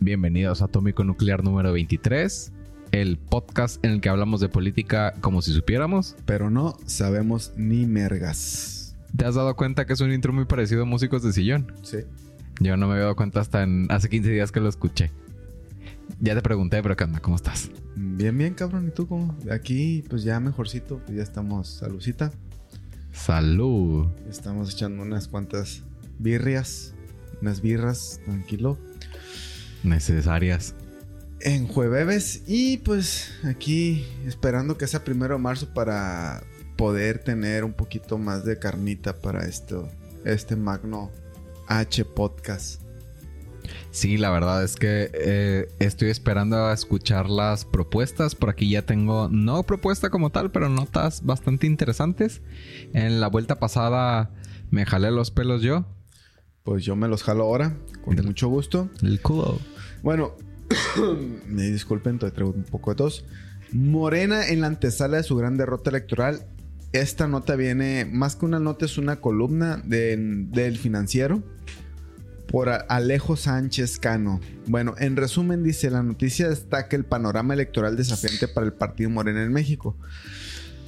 Bienvenidos a Atómico Nuclear número 23, el podcast en el que hablamos de política como si supiéramos. Pero no sabemos ni mergas. ¿Te has dado cuenta que es un intro muy parecido a Músicos de Sillón? Sí. Yo no me había dado cuenta hasta en, hace 15 días que lo escuché. Ya te pregunté, pero ¿qué onda? ¿Cómo estás? Bien, bien, cabrón. ¿Y tú cómo? Aquí, pues ya mejorcito. Pues ya estamos salucita. Salud. Estamos echando unas cuantas birrias. Unas birras, tranquilo. Necesarias. En jueves. Y pues aquí esperando que sea primero de marzo para poder tener un poquito más de carnita para esto. Este magno H podcast. Sí, la verdad es que eh, estoy esperando a escuchar las propuestas. Por aquí ya tengo, no propuesta como tal, pero notas bastante interesantes. En la vuelta pasada me jalé los pelos yo. Pues yo me los jalo ahora, con El- mucho gusto. El culo. Bueno, me disculpen, traigo un poco de tos. Morena en la antesala de su gran derrota electoral. Esta nota viene, más que una nota, es una columna de- del financiero por Alejo Sánchez Cano. Bueno, en resumen dice, la noticia destaca el panorama electoral desafiante para el partido Morena en México.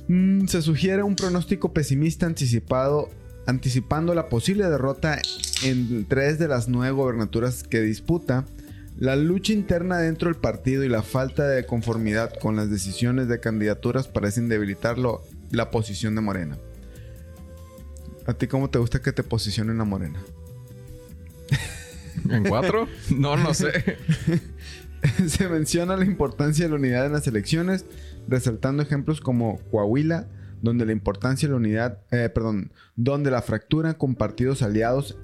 Mm, se sugiere un pronóstico pesimista anticipado, anticipando la posible derrota en tres de las nueve gobernaturas que disputa. La lucha interna dentro del partido y la falta de conformidad con las decisiones de candidaturas parecen debilitarlo la posición de Morena. ¿A ti cómo te gusta que te posicionen a Morena? ¿En cuatro? no, no sé. Se menciona la importancia de la unidad en las elecciones, resaltando ejemplos como Coahuila, donde la importancia de la unidad, eh, perdón, donde la fractura con partidos aliados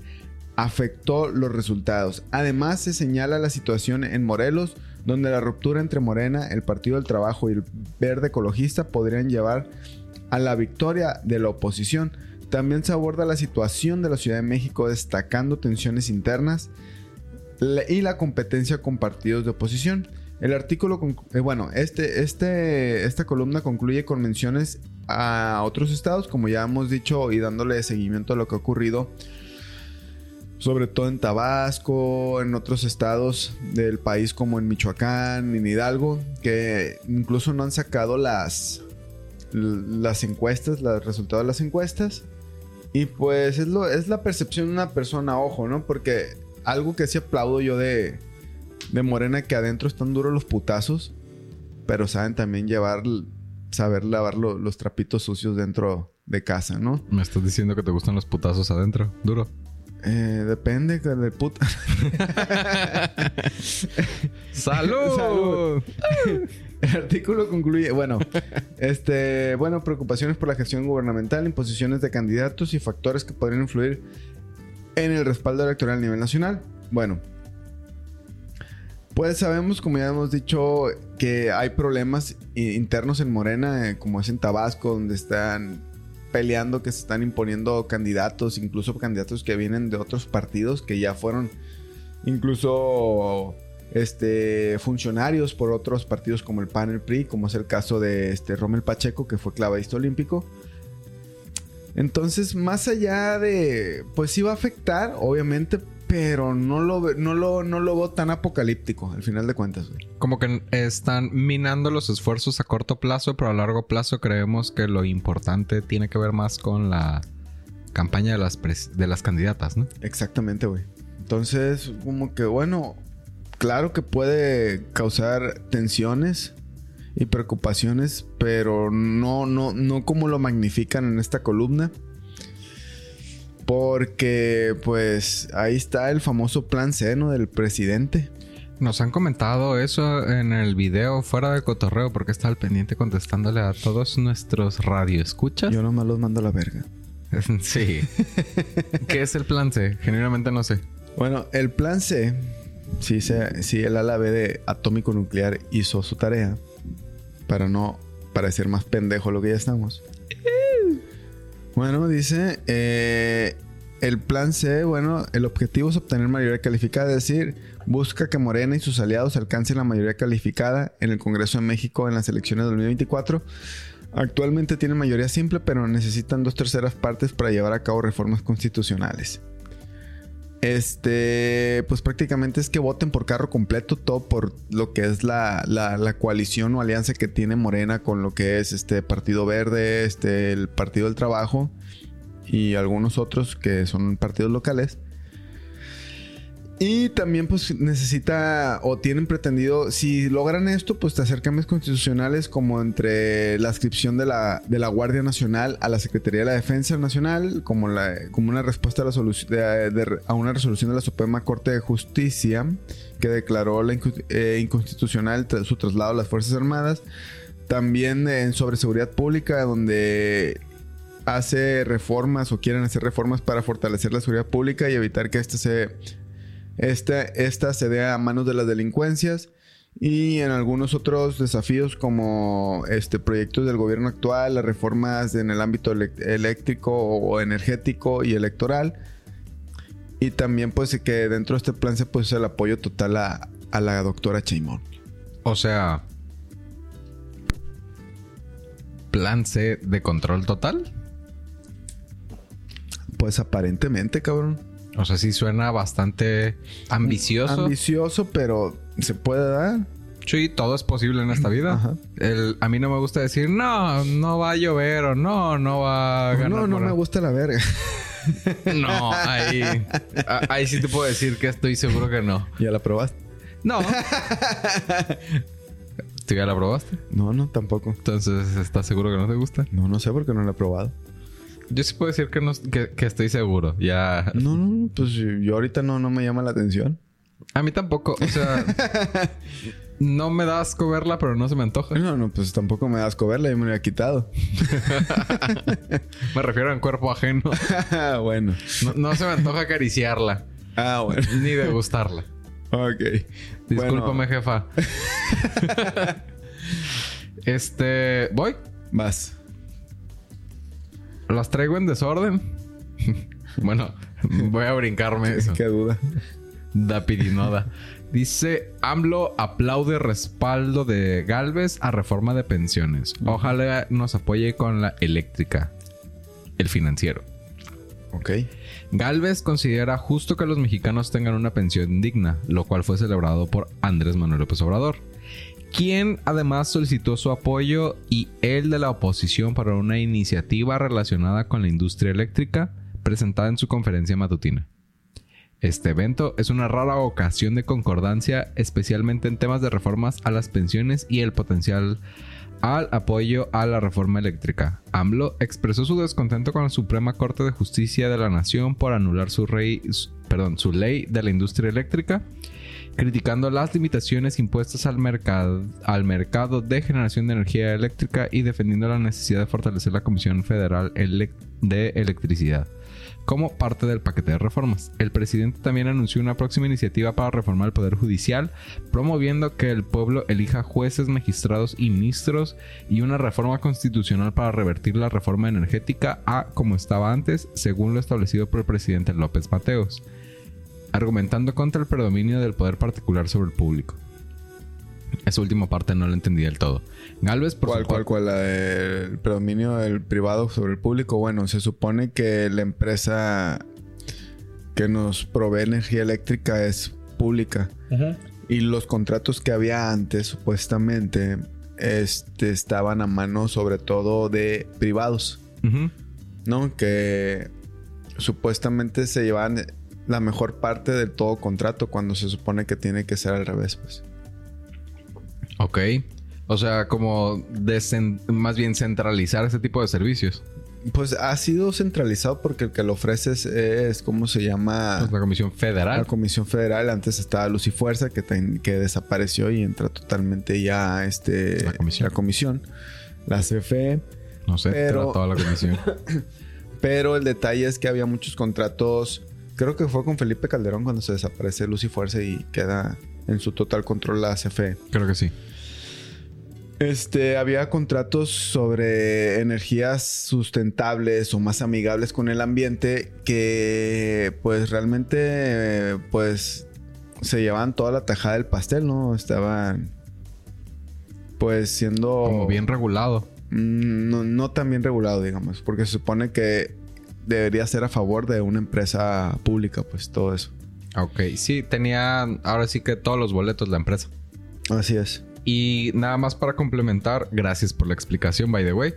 afectó los resultados. Además, se señala la situación en Morelos, donde la ruptura entre Morena, el Partido del Trabajo y el Verde Ecologista podrían llevar a la victoria de la oposición. También se aborda la situación de la Ciudad de México, destacando tensiones internas y la competencia con partidos de oposición. El artículo, eh, bueno, este, este, esta columna concluye con menciones a otros estados, como ya hemos dicho, y dándole seguimiento a lo que ha ocurrido, sobre todo en Tabasco, en otros estados del país como en Michoacán, en Hidalgo, que incluso no han sacado las, las encuestas, los resultados de las encuestas. Y pues es, lo, es la percepción de una persona, ojo, ¿no? Porque algo que sí aplaudo yo de, de Morena, que adentro están duros los putazos, pero saben también llevar, saber lavar lo- los trapitos sucios dentro de casa, ¿no? Me estás diciendo que te gustan los putazos adentro. Duro. Eh, depende que de puta. ¡Salud! Salud. El artículo concluye, bueno, este, bueno, preocupaciones por la gestión gubernamental, imposiciones de candidatos y factores que podrían influir en el respaldo electoral a nivel nacional. Bueno, pues sabemos, como ya hemos dicho, que hay problemas internos en Morena, eh, como es en Tabasco, donde están peleando, que se están imponiendo candidatos, incluso candidatos que vienen de otros partidos que ya fueron incluso este funcionarios por otros partidos como el PAN, el PRI, como es el caso de este Rommel Pacheco, que fue clavadista olímpico. Entonces, más allá de, pues sí va a afectar, obviamente, pero no lo, no lo, no lo veo tan apocalíptico, al final de cuentas, güey. Como que están minando los esfuerzos a corto plazo, pero a largo plazo creemos que lo importante tiene que ver más con la campaña de las, de las candidatas, ¿no? Exactamente, güey. Entonces, como que bueno, claro que puede causar tensiones y preocupaciones, pero no, no, no como lo magnifican en esta columna. Porque, pues, ahí está el famoso plan C, ¿no? Del presidente. Nos han comentado eso en el video fuera de cotorreo porque está al pendiente contestándole a todos nuestros radioescuchas. Yo nomás los mando a la verga. Sí. ¿Qué es el plan C? Genuinamente no sé. Bueno, el plan C, si, se, si el ala B de atómico nuclear hizo su tarea, para no parecer más pendejo lo que ya estamos. Bueno, dice, eh, el plan C, bueno, el objetivo es obtener mayoría calificada, es decir, busca que Morena y sus aliados alcancen la mayoría calificada en el Congreso de México en las elecciones de 2024. Actualmente tienen mayoría simple, pero necesitan dos terceras partes para llevar a cabo reformas constitucionales. Este, pues prácticamente es que voten por carro completo, todo por lo que es la, la, coalición o alianza que tiene Morena con lo que es este Partido Verde, este, el Partido del Trabajo y algunos otros que son partidos locales. Y también pues necesita o tienen pretendido, si logran esto, pues hacer cambios constitucionales como entre la adscripción de la, de la Guardia Nacional a la Secretaría de la Defensa Nacional, como, la, como una respuesta a, una resolución de la Suprema Corte de Justicia que declaró la eh, inconstitucional su traslado a las Fuerzas Armadas. También sobre seguridad pública, donde hace reformas o quieren hacer reformas para fortalecer la seguridad pública y evitar que éste se esta, se dé a manos de las delincuencias y en algunos otros desafíos como este proyectos del gobierno actual, las reformas en el ámbito eléctrico o energético y electoral. Y también pues que dentro de este plan se puso el apoyo total a, la doctora Chaimón. O sea, plan C de control total. Pues aparentemente, cabrón. O sea, sí suena bastante ambicioso. Ambicioso, pero se puede dar. Sí, todo es posible en esta vida. a mí no me gusta decir, no, no va a llover o no, no va a ganar. No, no me gusta la verga. no, ahí, ahí sí te puedo decir que estoy seguro que no. ¿Ya la probaste? No. ¿Tú ya la probaste? No, no, tampoco. Entonces, ¿estás seguro que no te gusta? No, no sé porque no la he probado. Yo sí puedo decir que, no, que, estoy seguro. Ya. No, no, pues yo ahorita no, no me llama la atención. A mí tampoco. O sea, no me da asco verla, pero no se me antoja. No, no, pues tampoco me da asco verla. y me la he quitado. me refiero a un cuerpo ajeno. bueno. No, se me antoja acariciarla. Ah, bueno. Ni degustarla. Ok. Discúlpame, jefa. este. ¿Voy? Vas. Las traigo en desorden. bueno, voy a brincarme eso. Qué duda. Da pirinoda. Dice, AMLO aplaude respaldo de Galvez a reforma de pensiones. Ojalá nos apoye con la eléctrica. El financiero. Ok. Galvez considera justo que los mexicanos tengan una pensión digna, lo cual fue celebrado por Andrés Manuel López Obrador quien además solicitó su apoyo y el de la oposición para una iniciativa relacionada con la industria eléctrica presentada en su conferencia matutina. Este evento es una rara ocasión de concordancia, especialmente en temas de reformas a las pensiones y el potencial al apoyo a la reforma eléctrica. AMLO expresó su descontento con la Suprema Corte de Justicia de la Nación por anular su, su ley de la industria eléctrica criticando las limitaciones impuestas al mercado, al mercado de generación de energía eléctrica y defendiendo la necesidad de fortalecer la Comisión Federal de Electricidad como parte del paquete de reformas. El presidente también anunció una próxima iniciativa para reformar el Poder Judicial, promoviendo que el pueblo elija jueces, magistrados y ministros y una reforma constitucional para revertir la reforma energética a como estaba antes, según lo establecido por el presidente López Mateos argumentando contra el predominio del poder particular sobre el público. Esa última parte no la entendí del todo. Galvez, por ¿Cuál, cuál, cuál? el predominio del privado sobre el público. Bueno, se supone que la empresa que nos provee energía eléctrica es pública. Y los contratos que había antes, supuestamente, este, estaban a mano sobre todo de privados. ¿No? Que supuestamente se llevaban la mejor parte del todo contrato cuando se supone que tiene que ser al revés, pues. Ok. O sea, como más bien centralizar ese tipo de servicios. Pues ha sido centralizado porque el que lo ofrece es, ¿cómo se llama? Pues la Comisión Federal. La Comisión Federal. Antes estaba Luz y Fuerza, que, que desapareció y entra totalmente ya este, la comisión. La, comisión, la CFE. No sé, pero... toda la comisión. pero el detalle es que había muchos contratos Creo que fue con Felipe Calderón cuando se desaparece Luz y Fuerza y queda en su total control la CFE. Creo que sí. Este, había contratos sobre energías sustentables o más amigables con el ambiente que pues realmente pues se llevaban toda la tajada del pastel, ¿no? Estaban pues siendo... Como bien regulado. Mm, no, no tan bien regulado, digamos, porque se supone que debería ser a favor de una empresa pública, pues todo eso. Ok, sí, tenía ahora sí que todos los boletos la empresa. Así es. Y nada más para complementar, gracias por la explicación, by the way.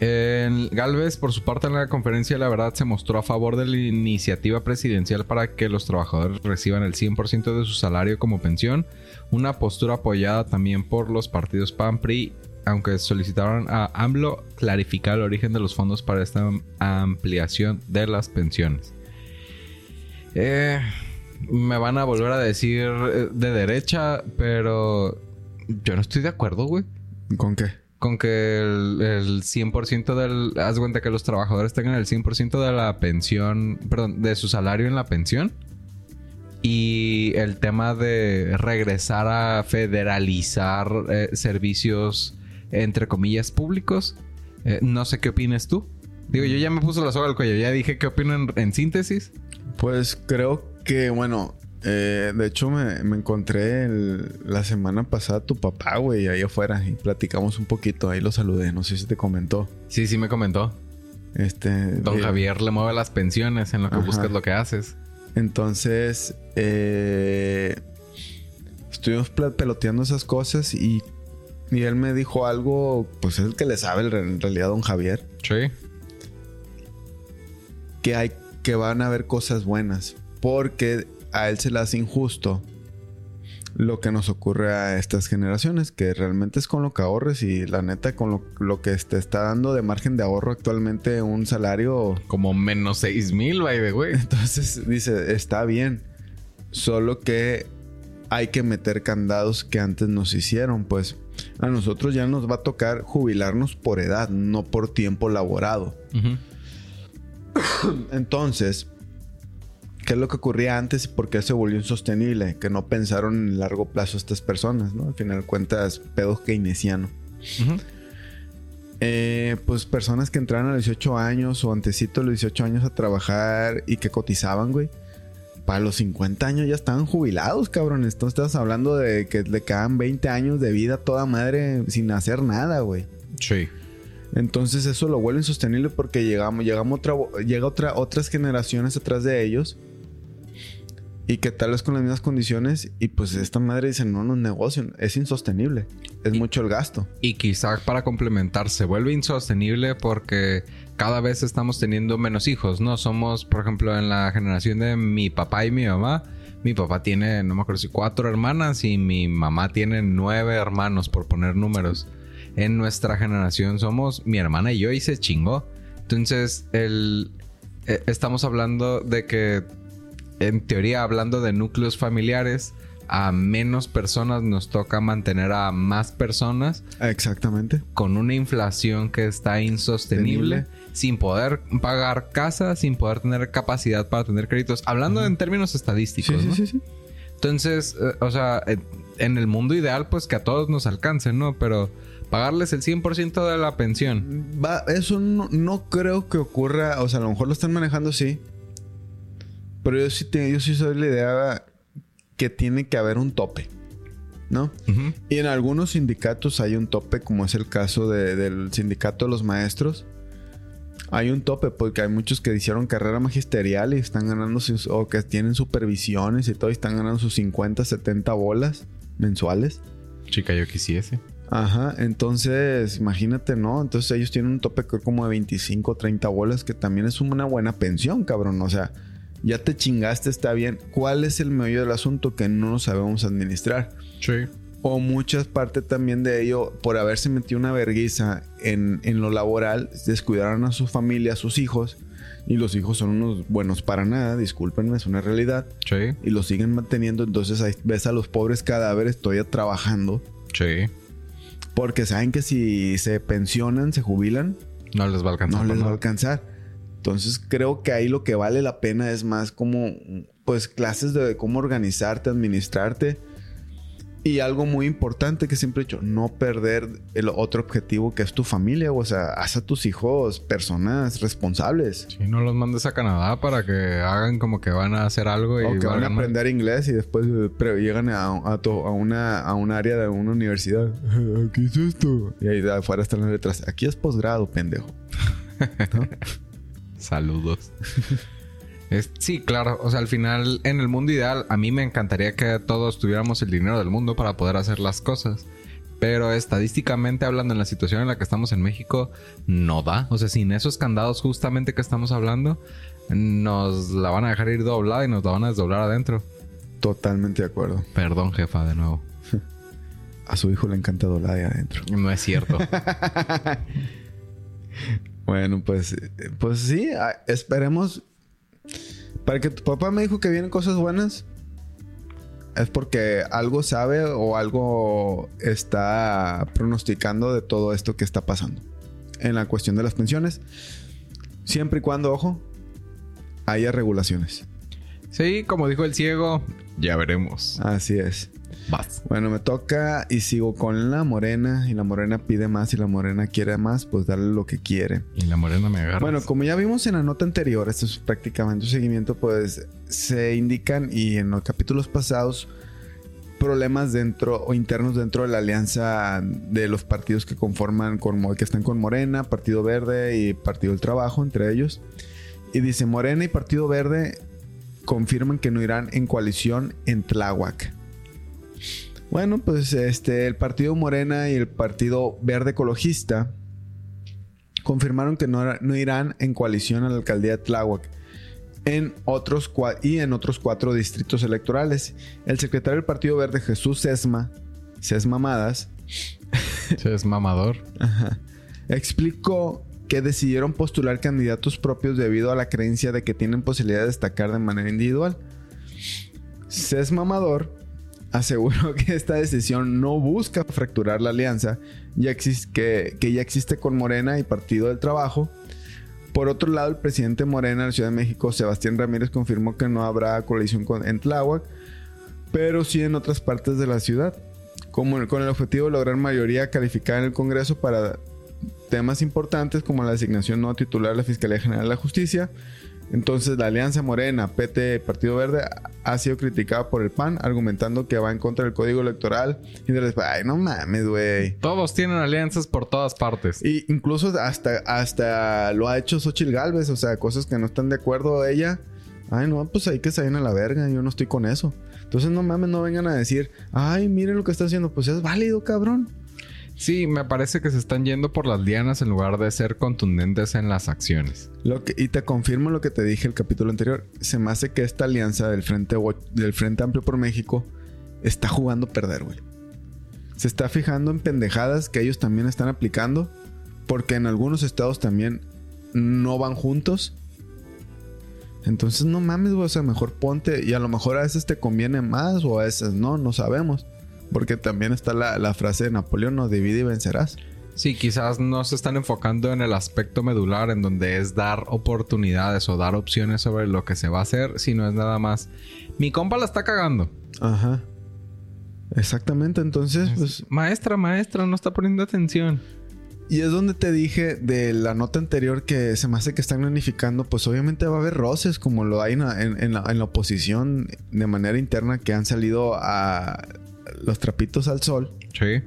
El Galvez, por su parte en la conferencia, la verdad se mostró a favor de la iniciativa presidencial para que los trabajadores reciban el 100% de su salario como pensión, una postura apoyada también por los partidos PAN-PRI, aunque solicitaron a AMLO clarificar el origen de los fondos para esta ampliación de las pensiones. Eh, me van a volver a decir eh, de derecha, pero yo no estoy de acuerdo, güey. ¿Con qué? Con que el, el 100% del... Haz cuenta que los trabajadores tengan el 100% de la pensión... Perdón, de su salario en la pensión. Y el tema de regresar a federalizar eh, servicios, entre comillas, públicos. Eh, no sé qué opinas tú. Digo, yo ya me puse la soga al cuello. Ya dije qué opino en, en síntesis. Pues creo que, bueno, eh, de hecho, me, me encontré el- la semana pasada a tu papá, güey, ahí afuera y platicamos un poquito. Ahí lo saludé, no sé si te comentó. Sí, sí me comentó. Este. Don eh, Javier le mueve las pensiones en lo que Ajá. buscas lo que haces. Entonces, eh, estuvimos peloteando esas cosas y, y él me dijo algo, pues es el que le sabe en re- en realidad, don Javier, Sí. que hay que van a haber cosas buenas, porque a él se le hace injusto lo que nos ocurre a estas generaciones, que realmente es con lo que ahorres y la neta con lo, lo que te está dando de margen de ahorro actualmente un salario Como menos 6 mil, way. Entonces dice, está bien, solo que hay que meter candados que antes nos hicieron, pues a nosotros ya nos va a tocar jubilarnos por edad, no por tiempo laborado. Entonces, ¿qué es lo que ocurría antes y por qué se volvió insostenible? Que no pensaron en largo plazo estas personas, ¿no? Al final de cuentas, pedos keynesiano. Eh, pues personas que entraron a los 18 años o antesito de los 18 años a trabajar y que cotizaban, güey. Para los 50 años ya estaban jubilados, cabrones. Entonces estás hablando de que le quedan 20 años de vida a toda madre sin hacer nada, güey. Sí. Entonces eso lo vuelve insostenible porque llegamos, llegamos otra, llega otra, otras generaciones atrás de ellos y que tal vez con las mismas condiciones y pues esta madre dice no, no es negocio, es insostenible, es Y- mucho el gasto. Y quizá para complementar, se vuelve insostenible porque cada vez estamos teniendo menos hijos, ¿no? Somos, por ejemplo, en la generación de mi papá y mi mamá. Mi papá tiene, no me acuerdo si cuatro hermanas y mi mamá tiene nueve hermanos, por poner números. En nuestra generación somos mi hermana y yo y se chingó. Entonces, el, eh, estamos hablando de que, en teoría, hablando de núcleos familiares, a menos personas nos toca mantener a más personas Exactamente. con una inflación que está insostenible, sin poder pagar casa, sin poder tener capacidad para tener créditos. Hablando en términos estadísticos, ¿no? sí. Entonces, eh, o sea, en, en el mundo ideal, pues que a todos nos alcance, ¿no? Pero pagarles el 100% de la pensión. Va, eso no, no creo que ocurra. O sea, a lo mejor lo están manejando sí. Pero yo sí, te- yo sí soy la idea que tiene que haber un tope. ¿No? Y en algunos sindicatos hay un tope, como es el caso de- del sindicato de los maestros. Hay un tope porque hay muchos que hicieron carrera magisterial y están ganando sus, o que tienen supervisiones y todo y están ganando sus 50, 70 bolas mensuales. Chica, yo quisiese. Ajá, entonces imagínate, ¿no? Entonces ellos tienen un tope creo como de 25, 30 bolas, que también es una buena pensión, cabrón. O sea, ya te chingaste, está bien. ¿Cuál es el meollo del asunto que no lo sabemos administrar? Sí. O muchas partes también de ello, por haberse metido una verguiza en, en lo laboral, descuidaron a su familia, a sus hijos, y los hijos son unos buenos para nada, discúlpenme, es una realidad, Sí. y los siguen manteniendo, entonces ahí ves a los pobres cadáveres todavía trabajando, Sí. porque saben que si se pensionan, se jubilan, No les va a alcanzar. no les va a alcanzar. Entonces creo que ahí lo que vale la pena es más como pues clases de cómo organizarte, administrarte y algo muy importante que siempre he dicho, no perder el otro objetivo que es tu familia, o sea, haz a tus hijos personas responsables. Sí, no los mandes a Canadá para que hagan como que van a hacer algo y O que van a mal. aprender inglés y después eh, llegan a, a to- a una, a un área de una universidad. ¿Qué es esto? Y ahí de afuera están las letras. Aquí es posgrado, pendejo. ¿No? Saludos. sí, claro. O sea, al final, en el mundo ideal, a mí me encantaría que todos tuviéramos el dinero del mundo para poder hacer las cosas. Pero estadísticamente hablando, en la situación en la que estamos en México, no da. O sea, sin esos candados justamente que estamos hablando, nos la van a dejar ir doblada y nos la van a desdoblar adentro. Totalmente de acuerdo. Perdón, jefa, de nuevo. A su hijo le encanta doblar ahí adentro. No es cierto. bueno, pues, pues sí, esperemos. Para que tu papá me dijo que vienen cosas buenas, es porque algo sabe o algo está pronosticando de todo esto que está pasando. En la cuestión de las pensiones, siempre y cuando, ojo, haya regulaciones. Sí, como dijo el ciego, ya veremos. Así es. Bueno, me toca y sigo con la morena. Y la morena pide más y la morena quiere más, pues darle lo que quiere. Y la morena me agarra. Bueno, como ya vimos en la nota anterior, esto es prácticamente un seguimiento, pues se indican y en los capítulos pasados problemas dentro o internos dentro de la alianza de los partidos que conforman con que están con Morena, Partido Verde y Partido del Trabajo entre ellos. Y dice Morena y Partido Verde confirman que no irán en coalición en Tláhuac. Bueno, pues este, el partido Morena y el partido Verde Ecologista confirmaron que no, irán en coalición a la alcaldía de Tláhuac en otros y en otros cuatro distritos electorales. El secretario del Partido Verde, Jesús Sesma, Sesmamadas, Sesmamador, explicó que decidieron postular candidatos propios debido a la creencia de que tienen posibilidad de destacar de manera individual. Sesmamador aseguró que esta decisión no busca fracturar la alianza ya que, que, ya existe con Morena y Partido del Trabajo. Por otro lado, el presidente Morena de la Ciudad de México, Sebastián Ramírez, confirmó que no habrá coalición con, en Tláhuac, pero sí en otras partes de la ciudad, como con el objetivo de lograr mayoría calificada en el Congreso para temas importantes como la designación no titular de la Fiscalía General de la Justicia, entonces la Alianza Morena, PT, Partido Verde ha sido criticada por el PAN, argumentando que va en contra del código electoral. Y de ay, no mames, güey. Todos tienen alianzas por todas partes. Y incluso hasta, hasta lo ha hecho Xochitl Galvez, o sea, cosas que no están de acuerdo ella. Ay, no, pues ahí que se vayan a la verga, yo no estoy con eso. Entonces no mames, no vengan a decir, ay, miren lo que está haciendo, pues es válido, cabrón. Sí, me parece que se están yendo por las lianas en lugar de ser contundentes en las acciones. Lo que, y te confirmo lo que te dije el capítulo anterior. Se me hace que esta alianza del Frente, del Frente Amplio por México está jugando perder, güey. Se está fijando en pendejadas que ellos también están aplicando. Porque en algunos estados también no van juntos. Entonces no mames, güey. O sea, mejor ponte. Y a lo mejor a veces te conviene más o a veces no, no sabemos. Porque también está la, frase de Napoleón, no divide y vencerás. Sí, quizás no se están enfocando en el aspecto medular, en donde es dar oportunidades o dar opciones sobre lo que se va a hacer, sino es nada más, mi compa la está cagando. Ajá. Exactamente, entonces, pues... Maestra, maestra, no está poniendo atención. Y es donde te dije de la nota anterior que se me hace que están unificando, pues obviamente va a haber roces como lo hay en, en la oposición de manera interna que han salido a los trapitos al sol. Sí.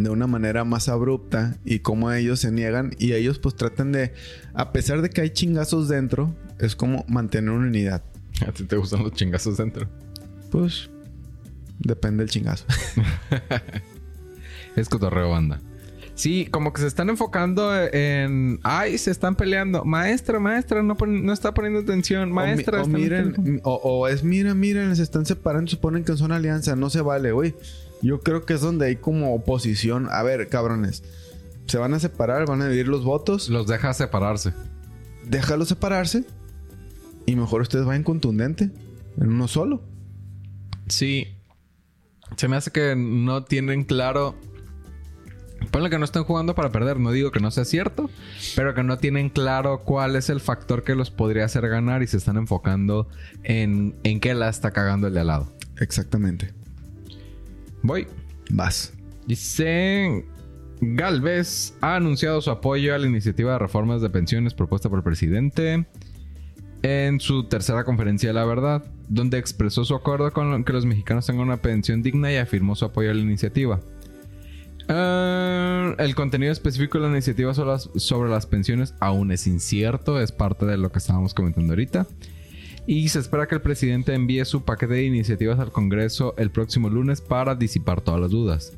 De una manera más abrupta y como ellos se niegan y ellos pues tratan de, a pesar de que hay chingazos dentro, es como mantener una unidad. ¿A ti te gustan los chingazos dentro? Pues depende del chingazo. es cotorreo banda. Sí, como que se están enfocando en. Ay, se están peleando. Maestra, maestra, no, no está poniendo atención. Maestra, o, miren, o, es mira, miren, se están separando, suponen que son alianza. No se vale, güey. Yo creo que es donde hay como oposición. A ver, cabrones. Se van a separar, van a dividir los votos. Los deja separarse. Déjalos separarse. Y mejor ustedes vayan contundente. En uno solo. Sí. Se me hace que no tienen claro Ponle que no estén jugando para perder, no digo que no sea cierto, pero que no tienen claro cuál es el factor que los podría hacer ganar y se están enfocando en, en qué la está cagando el de al lado. Exactamente. Voy. Vas. Dice Galvez ha anunciado su apoyo a la iniciativa de reformas de pensiones propuesta por el presidente en su tercera conferencia de la verdad, donde expresó su acuerdo con que los mexicanos tengan una pensión digna y afirmó su apoyo a la iniciativa. Ah, el contenido específico de la iniciativa sobre las, sobre las pensiones aún es incierto, es parte de lo que estábamos comentando ahorita. Y se espera que el presidente envíe su paquete de iniciativas al Congreso el próximo lunes para disipar todas las dudas.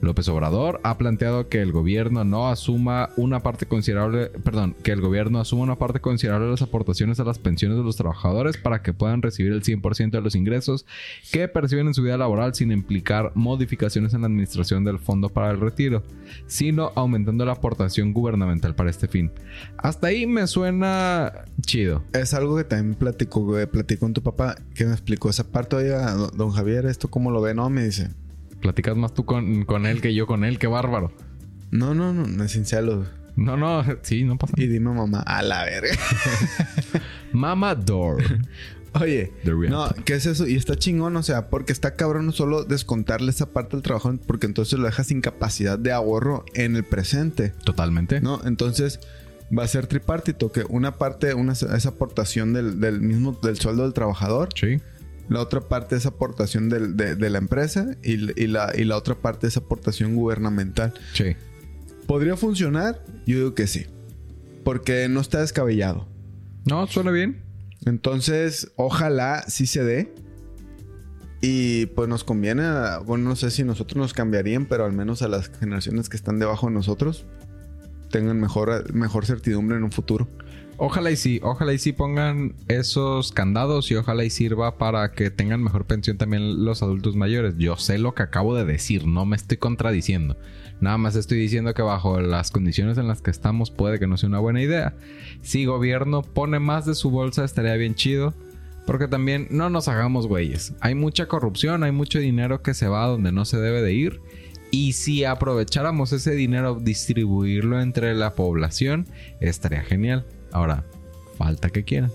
López Obrador ha planteado que el gobierno no asuma una parte considerable, perdón, que el gobierno asuma una parte considerable de las aportaciones a las pensiones de los trabajadores para que puedan recibir el 100% de los ingresos que perciben en su vida laboral sin implicar modificaciones en la administración del fondo para el retiro, sino aumentando la aportación gubernamental para este fin. Hasta ahí me suena chido. Es algo que también platico, platico con tu papá que me explicó esa parte. Oiga, don Javier, ¿esto cómo lo ve? No, me dice. Platicas más tú con, con él que yo con él, qué bárbaro. No, no, no, no es sincero. No, no, sí, no pasa. Y dime mamá, a la verga. Mama Door. Oye, no, ¿qué es eso? Y está chingón, o sea, porque está cabrón no solo descontarle esa parte del trabajo, porque entonces lo dejas sin capacidad de ahorro en el presente, Totalmente. ¿no? Entonces va a ser tripartito, que una parte, una, esa aportación del, del mismo, del sueldo del trabajador, Sí. La otra parte es aportación de, de la empresa y, y la, y la otra parte es aportación gubernamental. Sí. ¿Podría funcionar? Yo digo que sí, porque no está descabellado. No, suena bien. Entonces, ojalá sí se dé. Y pues nos conviene, a- bueno, no sé si nosotros nos cambiarían, pero al menos a las generaciones que están debajo de nosotros tengan mejor, mejor certidumbre en un futuro. Ojalá y sí, ojalá y sí pongan esos candados y ojalá y sirva para que tengan mejor pensión también los adultos mayores. Yo sé lo que acabo de decir, no me estoy contradiciendo. Nada más estoy diciendo que bajo las condiciones en las que estamos puede que no sea una buena idea. Si gobierno pone más de su bolsa estaría bien chido. Porque también no nos hagamos güeyes. Hay mucha corrupción, hay mucho dinero que se va a donde no se debe de ir. Y si aprovecháramos ese dinero, distribuirlo entre la población, estaría genial. Ahora, falta que quieran.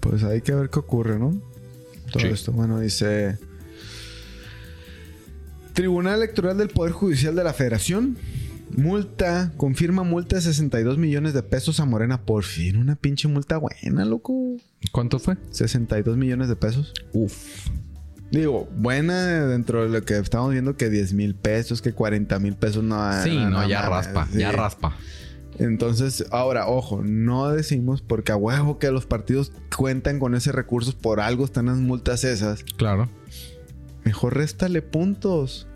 Pues hay que ver qué ocurre, ¿no? Todo Sí. esto. Bueno, dice... Tribunal Electoral del Poder Judicial de la Federación. Multa, confirma multa de 62 millones de pesos a Morena. Por fin, una pinche multa buena, loco. ¿Cuánto fue? 62 millones de pesos. Uf. Digo, buena dentro de lo que estamos viendo que 10 mil pesos, que 40 mil pesos no... Sí, no, ya raspa, sí. ya raspa. Entonces, ahora, ojo, no decimos porque a huevo que los partidos cuentan con ese recursos, por algo están las multas esas. Claro. Mejor réstale puntos.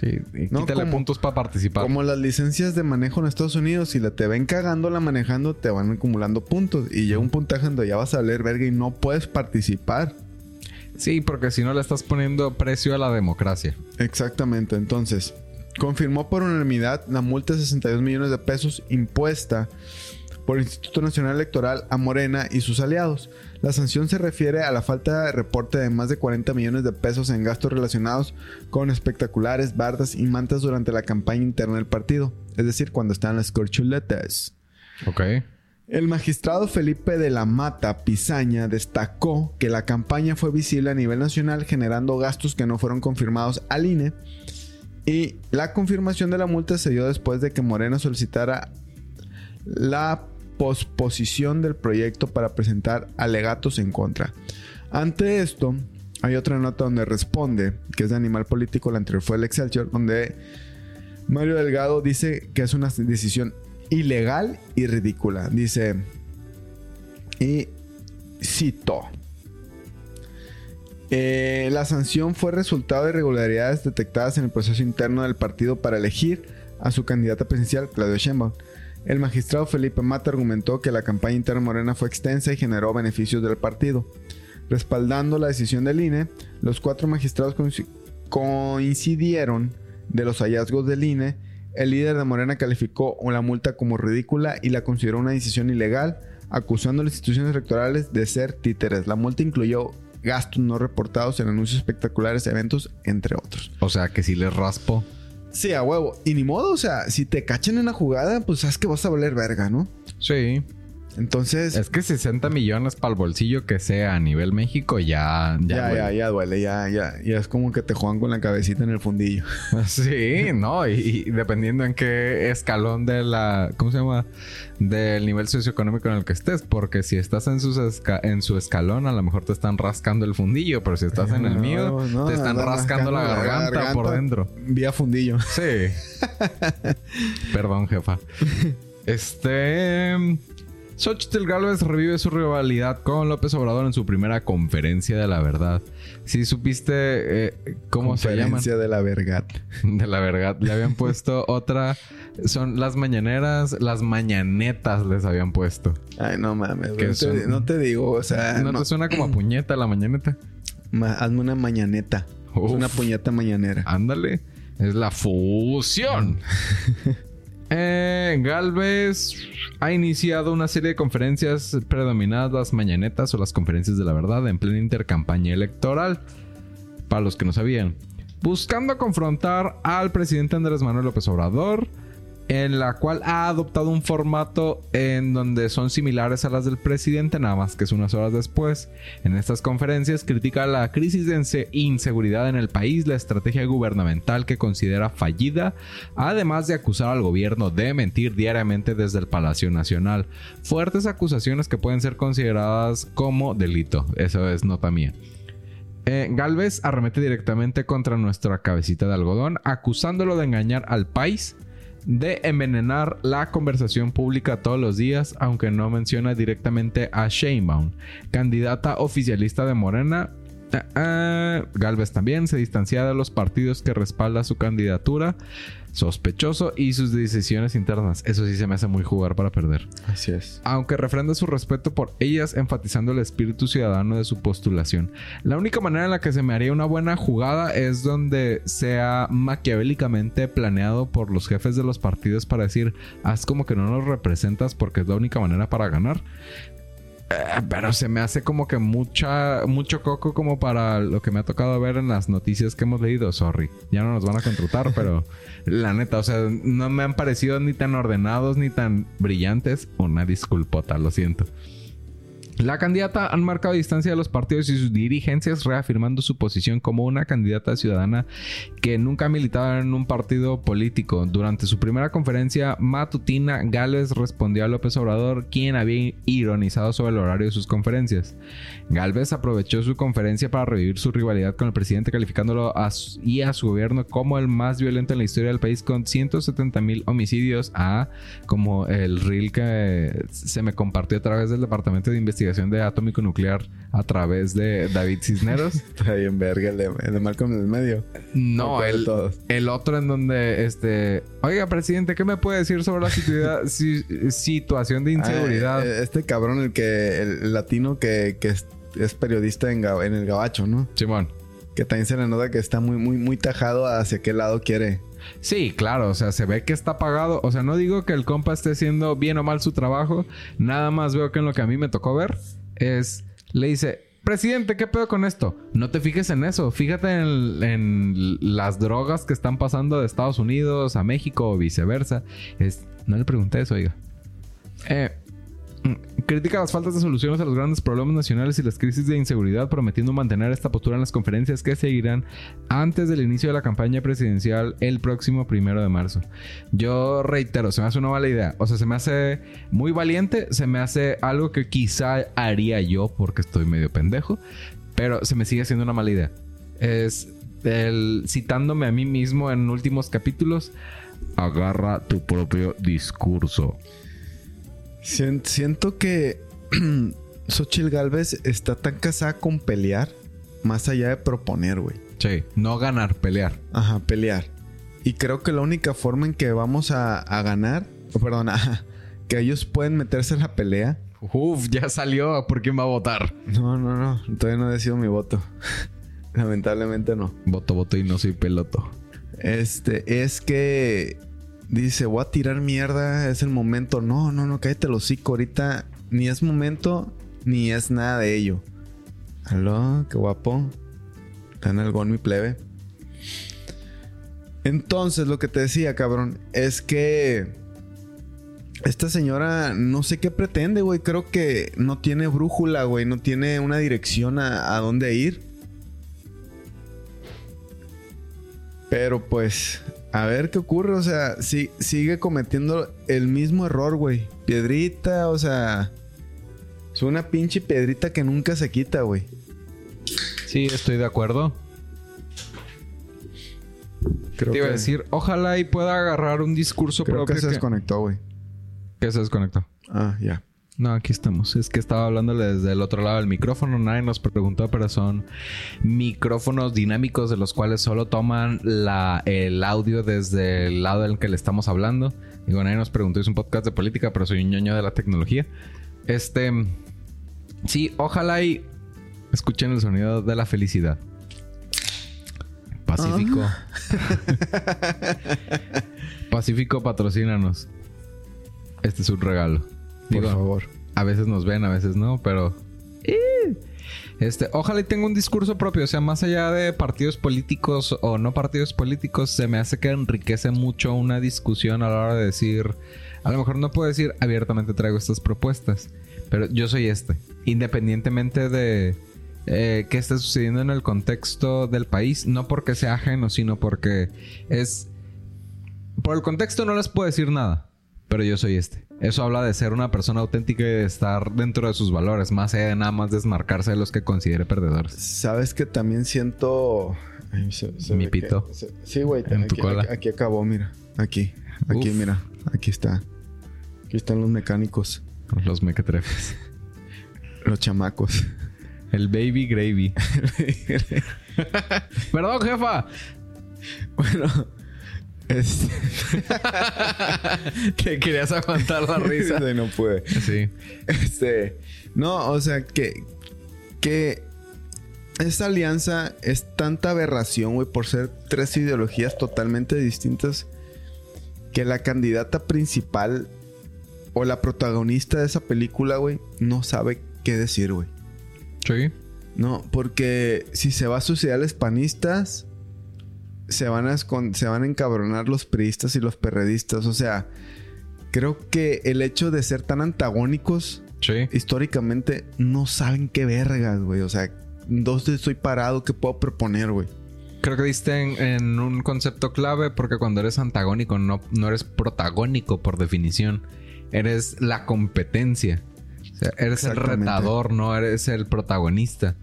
Sí, y No, quítale como- puntos para participar. Como las licencias de manejo en Estados Unidos, si la te ven cagándola manejando, te van acumulando puntos. Y llega un puntaje donde ya vas a valer verga y no puedes participar. Sí, porque si no le estás poniendo precio a la democracia. Exactamente, entonces, confirmó por unanimidad la multa de 62 millones de pesos impuesta por el Instituto Nacional Electoral a Morena y sus aliados. La sanción se refiere a la falta de reporte de más de 40 millones de pesos en gastos relacionados con espectaculares, bardas y mantas durante la campaña interna del partido, es decir, cuando están las corchuletas. Ok. El magistrado Felipe de la Mata Pizaña destacó que la campaña fue visible a nivel nacional generando gastos que no fueron confirmados al INE y la confirmación de la multa se dio después de que Morena solicitara la posposición del proyecto para presentar alegatos en contra. Ante esto, hay otra nota donde responde, que es de Animal Político, la anterior fue el Excelsior, donde Mario Delgado dice que es una decisión ilegal y ridícula. Dice, y cito. Eh, la sanción fue resultado de irregularidades detectadas en el proceso interno del partido para elegir a su candidata presidencial, Claudio Sheinbaum. El magistrado Felipe Mata argumentó que la campaña interna morena fue extensa y generó beneficios del partido. Respaldando la decisión del INE, los cuatro magistrados coinci- coincidieron de los hallazgos del INE. El líder de Morena calificó la multa como ridícula y la consideró una decisión ilegal, acusando a las instituciones electorales de ser títeres. La multa incluyó gastos no reportados en anuncios espectaculares, eventos, entre otros. O sea que si les raspo. Sí, a huevo. Y ni modo, o sea, si te cachan en la jugada, pues sabes que vas a valer verga, ¿no? Sí. Entonces. Es que 60 millones para el bolsillo que sea a nivel México ya. Ya, ya, ya, ya, duele. Ya, ya, ya es como que te juegan con la cabecita en el fundillo. sí, no. Y, dependiendo en qué escalón de la. ¿Cómo se llama? Del nivel socioeconómico en el que estés. Porque si estás en, sus en su escalón, a lo mejor te están rascando el fundillo. Pero si estás en el mío, te están rascando, la, garganta por dentro. Vía fundillo. Sí. Perdón, jefa. Este. Xochitl Galvez revive su rivalidad con López Obrador en su primera conferencia de la verdad. Si supiste eh, cómo se llama. Conferencia de la verdad. De la verdad. Le habían puesto otra. Son las mañaneras, las mañanetas les habían puesto. Ay, no mames. No, te, digo, o sea. ¿No, te suena como puñeta la mañaneta? hazme una mañaneta. una puñeta mañanera. Ándale. Es la fusión. Eh, Galvez ha iniciado una serie de conferencias predominadas las mañanetas o las conferencias de la verdad en plena intercampaña electoral. Para los que no sabían. Buscando confrontar al presidente Andrés Manuel López Obrador en la cual ha adoptado un formato en donde son similares a las del presidente, nada más que es unas horas después. En estas conferencias critica la crisis de inseguridad en el país, la estrategia gubernamental que considera fallida, además de acusar al gobierno de mentir diariamente desde el Palacio Nacional. Fuertes acusaciones que pueden ser consideradas como delito, eso es nota mía. Eh, Galvez arremete directamente contra nuestra cabecita de algodón, acusándolo de engañar al país de envenenar la conversación pública todos los días, aunque no menciona directamente a Sheinbaum, candidata oficialista de Morena. Ah, ah, Galvez también se distancia de los partidos que respalda su candidatura sospechoso y sus decisiones internas. Eso sí se me hace muy jugar para perder. Así es. Aunque refrenda su respeto por ellas, enfatizando el espíritu ciudadano de su postulación. La única manera en la que se me haría una buena jugada es donde sea maquiavélicamente planeado por los jefes de los partidos para decir, haz como que no nos representas porque es la única manera para ganar. Eh, pero se me hace como que mucha, mucho coco como para lo que me ha tocado ver en las noticias que hemos leído. Sorry, ya no nos van a contratar, pero la neta, o sea, no me han parecido ni tan ordenados ni tan brillantes. Una disculpota, lo siento. La candidata han marcado distancia de los partidos y sus dirigencias, reafirmando su posición como una candidata ciudadana que nunca ha militado en un partido político. Durante su primera conferencia matutina, Gálvez respondió a López Obrador, quien había ironizado sobre el horario de sus conferencias. Gálvez aprovechó su conferencia para revivir su rivalidad con el presidente, calificándolo y a su gobierno como el más violento en la historia del país, con 170 mil homicidios, a como el reel que se me compartió a través del Departamento de Investigación de atómico nuclear a través de David Cisneros. Está bien verga el de, el de Malcolm en el medio. No, el, el otro en donde, este... Oiga, presidente, ¿qué me puede decir sobre la situación de inseguridad? Eh, este cabrón, el que... El latino que, es, periodista en, en el gabacho, ¿no? Simón. Que también se le nota que está muy, muy, muy tajado hacia qué lado quiere. Sí, claro, o sea, se ve que está pagado. O sea, no digo que el compa esté haciendo bien o mal su trabajo. Nada más veo que en lo que a mí me tocó ver es, le dice, presidente, ¿qué pedo con esto? No te fijes en eso. Fíjate en, las drogas que están pasando de Estados Unidos a México o viceversa. Es, no le pregunté eso, oiga. Eh, Critica las faltas de soluciones a los grandes problemas nacionales y las crisis de inseguridad, prometiendo mantener esta postura en las conferencias que seguirán antes del inicio de la campaña presidencial el próximo primero de marzo. Yo reitero, se me hace una mala idea. O sea, se me hace muy valiente, se me hace algo que quizá haría yo porque estoy medio pendejo, pero se me sigue haciendo una mala idea. Es el citándome a mí mismo en últimos capítulos, agarra tu propio discurso. Siento que Xochitl Galvez está tan casada con pelear, más allá de proponer, güey. Sí, no ganar, pelear. Ajá, pelear. Y creo que la única forma en que vamos a, ganar, o perdón, que ellos pueden meterse en la pelea. Uf, ya salió. ¿Por quién va a votar? No, no, no. Todavía no he decidido mi voto. Lamentablemente no. Voto, voto y no soy peloto. Este, es que dice, voy a tirar mierda, es el momento. No, no, no, cállate el hocico. Ahorita ni es momento, ni es nada de ello. Aló, qué guapo. Tan algo mi plebe. Entonces, lo que te decía, cabrón, es que Esta señora no sé qué pretende, güey. Creo que no tiene brújula, güey. No tiene una dirección a, a dónde ir. Pero pues, a ver qué ocurre. O sea, sigue cometiendo el mismo error, güey. Piedrita, o sea... Es una pinche piedrita que nunca se quita, güey. Sí, estoy de acuerdo. Creo Te iba a que- decir, ojalá y pueda agarrar un discurso Creo propio. que se desconectó, güey. que se desconectó. Ah, ya. No, aquí estamos. Es que estaba hablándole desde el otro lado del micrófono. Nadie nos preguntó, pero son micrófonos dinámicos de los cuales solo toman la, el audio desde el lado en que le estamos hablando. Digo, nadie nos preguntó. Es un podcast de política, pero soy un ñoño de la tecnología. Este. Sí, ojalá y escuchen el sonido de la felicidad. Pacífico. Pacífico, patrocínanos. Este es un regalo. Por favor. a veces nos ven, a veces no, pero. ¡Eh! Este, ojalá y tenga un discurso propio. O sea, más allá de partidos políticos o no partidos políticos, se me hace que enriquece mucho una discusión a la hora de decir. A lo mejor no puedo decir abiertamente traigo estas propuestas, pero yo soy este. Independientemente de eh, qué esté sucediendo en el contexto del país, no porque sea ajeno, sino porque es. Por el contexto no les puedo decir nada, pero yo soy este. Eso habla de ser una persona auténtica y de estar dentro de sus valores, más allá de nada más desmarcarse de los que considere perdedores. ¿Sabes que también siento... Ay, se- se Mi que- pito. sí, güey. Aquí, aquí- acabó, mira. Aquí. Aquí, Uf. mira. Aquí está. Aquí están los mecánicos. Los mequetrefes. Los chamacos. El baby gravy. Perdón, jefa. bueno. Este... Te querías aguantar la risa. Sí, no pude. Sí. Este, no, o sea, que, que esta alianza es tanta aberración, güey, por ser tres ideologías totalmente distintas, que la candidata principal o la protagonista de esa película, güey, no sabe qué decir, güey. Sí. No, porque si se va a sus ideales panistas, se van a, se van a encabronar los priistas y los perredistas. O sea, creo que el hecho de ser tan antagónicos Sí. históricamente no saben qué vergas, güey. O sea, ¿dónde estoy parado? ¿Qué puedo proponer, güey? Creo que diste en, en un concepto clave porque cuando eres antagónico no, no eres protagónico por definición. Eres la competencia. O sea, eres el retador, no eres el protagonista.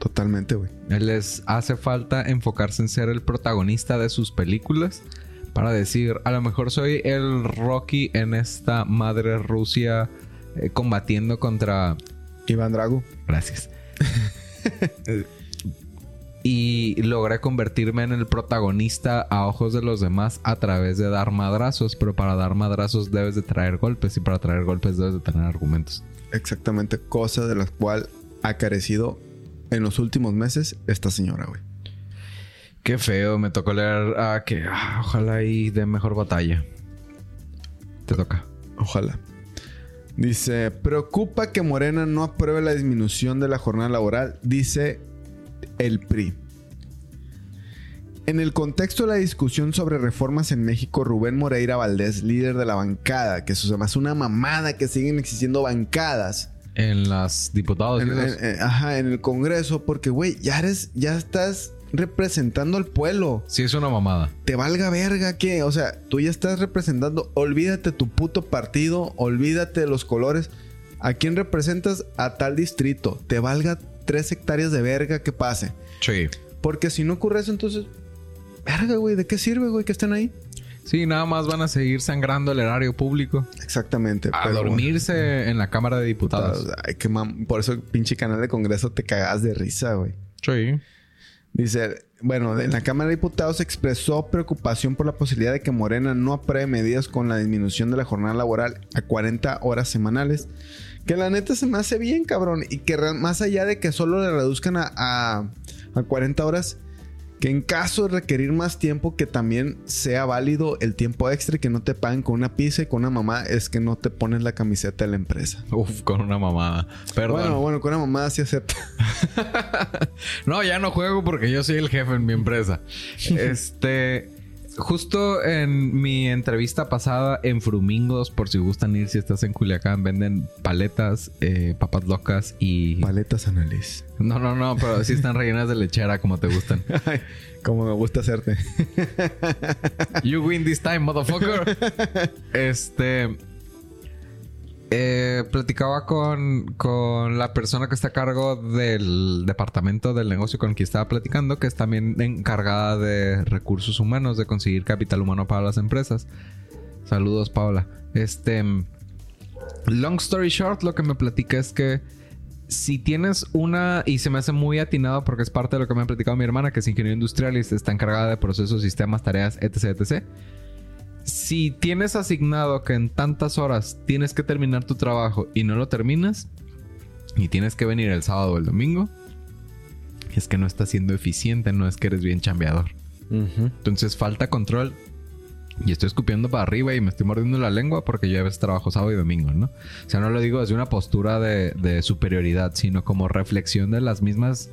Totalmente, güey. Les hace falta enfocarse en ser el protagonista de sus películas para decir, a lo mejor soy el Rocky en esta madre Rusia eh, combatiendo contra Iván Drago. Gracias. y logré convertirme en el protagonista a ojos de los demás a través de dar madrazos, pero para dar madrazos debes de traer golpes y para traer golpes debes de tener argumentos. Exactamente, cosa de la cual ha carecido en los últimos meses esta señora, güey. Qué feo, me tocó leer ah, que ah, ojalá y de mejor batalla. Te toca. Ojalá. Dice, preocupa que Morena no apruebe la disminución de la jornada laboral, dice el PRI. En el contexto de la discusión sobre reformas en México, Rubén Moreira Valdés, líder de la bancada, que se hace una mamada que siguen existiendo bancadas En las en, en- en- ajá, en el Congreso, porque, güey, ya eres, ya estás representando al pueblo. Sí, es una mamada. Te valga verga que, o sea, tú ya estás representando, olvídate tu puto partido, olvídate de los colores. ¿A quién representas? A tal distrito. Te valga tres hectáreas de verga que pase. Sí. Porque si no ocurre eso, entonces, verga, güey, ¿de qué sirve, güey, que estén ahí? Sí, nada más van a seguir sangrando el erario público. Exactamente. A pero, dormirse en la Cámara de Diputados. ay, qué mam- Por eso pinche canal de Congreso te cagas de risa, güey. Sí. Dice, bueno, en la Cámara de Diputados expresó preocupación por la posibilidad de que Morena no apruebe medidas con la disminución de la jornada laboral a 40 horas semanales. Que la neta se me hace bien, cabrón. Y que más allá de que solo le reduzcan a, a, a 40 horas, que en caso de requerir más tiempo, que también sea válido el tiempo extra y que no te paguen con una pizza y con una mamá, es que no te pones la camiseta de la empresa. Uf, con una mamada. Perdón. Bueno, bueno, con una mamá sí acepta. no, ya no juego porque yo soy el jefe en mi empresa. este. Justo en mi entrevista pasada en Frumingos, por si gustan ir, si estás en Culiacán, venden paletas, eh, papas locas y... Paletas anales. No, no, no, pero sí están rellenas de lechera como te gustan. como me gusta hacerte. you win this time, motherfucker. este... Eh, platicaba con, con, la persona que está a cargo del departamento del negocio con quien estaba platicando, que es también encargada de recursos humanos, de conseguir capital humano para las empresas. Saludos, Paula. Este. Long story short, lo que me platica es que si tienes una, y se me hace muy atinado porque es parte de lo que me ha platicado mi hermana, que es ingeniero industrial y está encargada de procesos, sistemas, tareas, etc, etc si tienes asignado que en tantas horas tienes que terminar tu trabajo y no lo terminas, y tienes que venir el sábado o el domingo, es que no estás siendo eficiente, no es que eres bien chambeador. Entonces falta control y estoy escupiendo para arriba y me estoy mordiendo la lengua porque yo a veces trabajo sábado y domingo, ¿no? O sea, no lo digo desde una postura de, superioridad, sino como reflexión de las mismas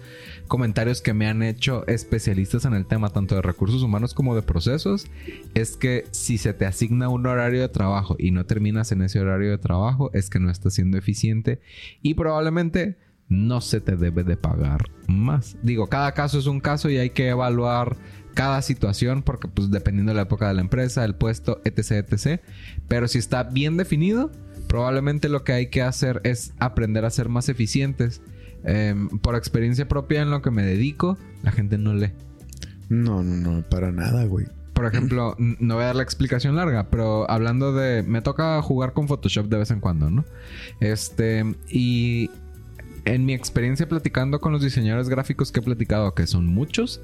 comentarios que me han hecho especialistas en el tema, tanto de recursos humanos como de procesos, es que si se te asigna un horario de trabajo y no terminas en ese horario de trabajo, es que no estás siendo eficiente y probablemente no se te debe de pagar más. Digo, cada caso es un caso y hay que evaluar cada situación, porque pues dependiendo de la época de la empresa, el puesto, etc, etc. Pero si está bien definido, probablemente lo que hay que hacer es aprender a ser más eficientes. Em, por experiencia propia en lo que me dedico, la gente no lee. No, no, no, para nada, güey. Por ejemplo, no voy a dar la explicación larga, pero hablando de. Me toca jugar con Photoshop de vez en cuando, ¿no? Este. Y en mi experiencia platicando con los diseñadores gráficos que he platicado, que son muchos,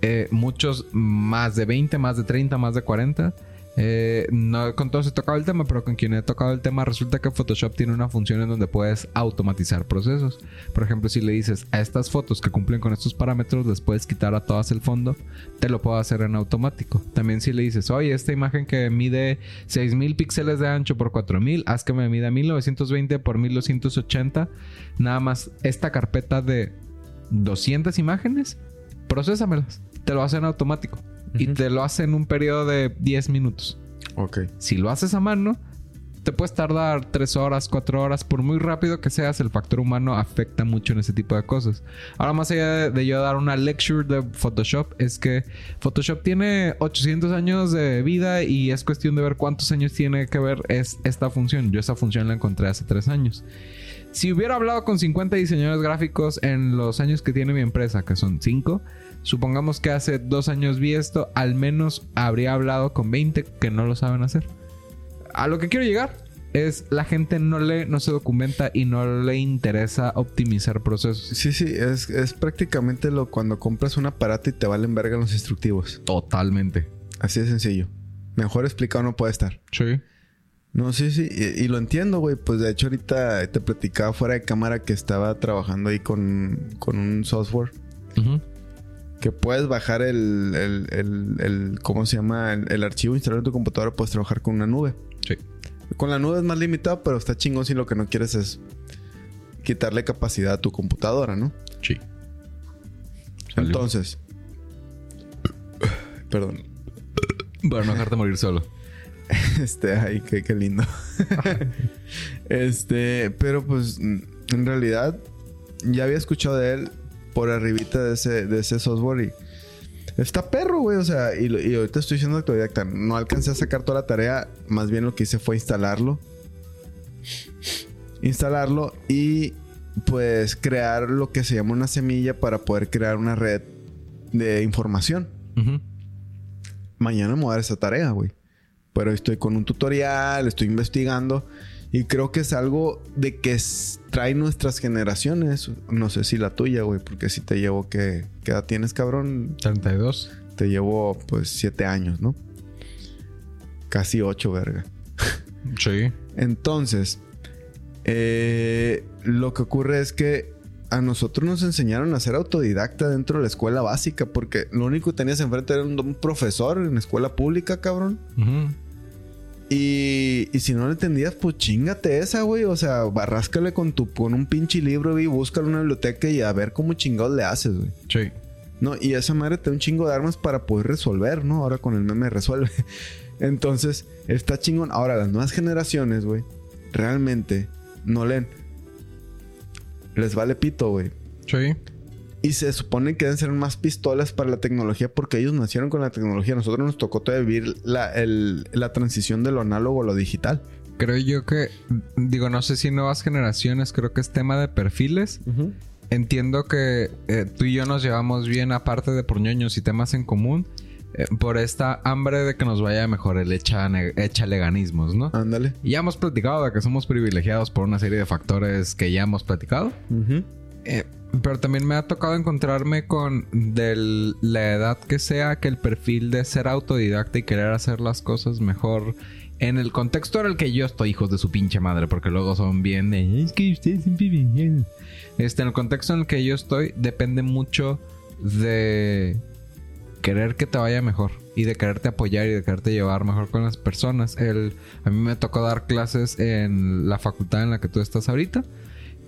eh, muchos más de 20, más de 30, más de 40. Eh, no con todos he tocado el tema, pero con quien he tocado el tema resulta que Photoshop tiene una función en donde puedes automatizar procesos. Por ejemplo, si le dices a estas fotos que cumplen con estos parámetros, les puedes quitar a todas el fondo, te lo puedo hacer en automático. También si le dices, oye, esta imagen que mide 6000 píxeles de ancho por 4000, haz que me mida 1920 por 1280, nada más esta carpeta de 200 imágenes, procesamelas te lo hace Y te lo hace en un periodo de 10 minutos. Ok. Si lo haces a mano, te puedes tardar 3 horas, 4 horas. Por muy rápido que seas, el factor humano afecta mucho en ese tipo de cosas. Ahora, más allá de, yo dar una lecture de Photoshop, es que Photoshop tiene 800 años de vida y es cuestión de ver cuántos años tiene que ver es esta función. Yo esa función la encontré hace 3 años. Si hubiera hablado con 50 diseñadores gráficos en los años que tiene mi empresa, que son 5, Supongamos que hace dos años vi esto, al menos habría hablado con 20 que no lo saben hacer. A lo que quiero llegar es la gente no lee, no se documenta y no le interesa optimizar procesos. Sí, sí, es, es prácticamente lo cuando compras un aparato y te valen verga los instructivos. Totalmente. Así de sencillo. Mejor explicado no puede estar. Sí. No, sí, sí. Y, lo entiendo, güey. Pues de hecho ahorita te platicaba fuera de cámara que estaba trabajando ahí con, con un software. Ajá que puedes bajar el, el, el, ¿cómo se llama? El, archivo instalado en tu computadora, puedes trabajar con una nube. Sí. Con la nube es más limitado, pero está chingón si lo que no quieres es quitarle capacidad a tu computadora, ¿no? Sí. Entonces, perdón. Para no dejarte morir solo. Este, ay, qué, qué lindo. este, pero pues en realidad ya había escuchado de él por arribita de ese, de ese software y... Está perro, güey. O sea, y, y ahorita estoy siendo autodidacta. No alcancé a sacar toda la tarea. Más bien lo que hice fue instalarlo. Instalarlo y pues crear lo que se llama una semilla para poder crear una red de información. Mañana me voy a dar esa tarea, güey. Pero estoy con un tutorial, estoy investigando. Y creo que es algo de que trae nuestras generaciones. No sé si la tuya, güey, porque si te llevo, ¿qué, ¿qué edad tienes, cabrón? 32. Te llevo, pues, siete años, ¿no? Casi ocho, verga. Sí. Entonces, eh, lo que ocurre es que a nosotros nos enseñaron a ser autodidacta dentro de la escuela básica, porque lo único que tenías enfrente era un, profesor en escuela pública, cabrón. Y, si no lo entendías, pues chingate esa, güey. O sea, barráscale con tu con un pinche libro, y búscale una biblioteca y a ver cómo chingados le haces, güey. Sí. ¿no? Y esa madre te da un chingo de armas para poder resolver, ¿no? Ahora con el meme resuelve. Entonces, está chingón. Ahora, las nuevas generaciones, güey, realmente no leen. Les vale pito, güey. Sí. Y se supone que deben ser más pistolas para la tecnología porque ellos nacieron con la tecnología. Nosotros nos tocó todavía vivir la, el- la transición de lo análogo a lo digital. Creo yo que, digo, no sé si nuevas generaciones, creo que es tema de perfiles. Entiendo que eh, tú y yo nos llevamos bien, aparte de por ñoños y temas en común, eh, por esta hambre de que nos vaya mejor, el echa, echaleganismos, ¿no? Ándale. Ya hemos platicado de que somos privilegiados por una serie de factores que ya hemos platicado. Eh, pero también me ha tocado encontrarme con de la edad que sea que el perfil de ser autodidacta y querer hacer las cosas mejor en el contexto en el que yo estoy, hijos de su pinche madre, porque luego son bien de es que ustedes siempre vinieron". Este, en el contexto en el que yo estoy, depende mucho de querer que te vaya mejor y de quererte apoyar y de quererte llevar mejor con las personas. El, a mí me tocó dar clases en la facultad en la que tú estás ahorita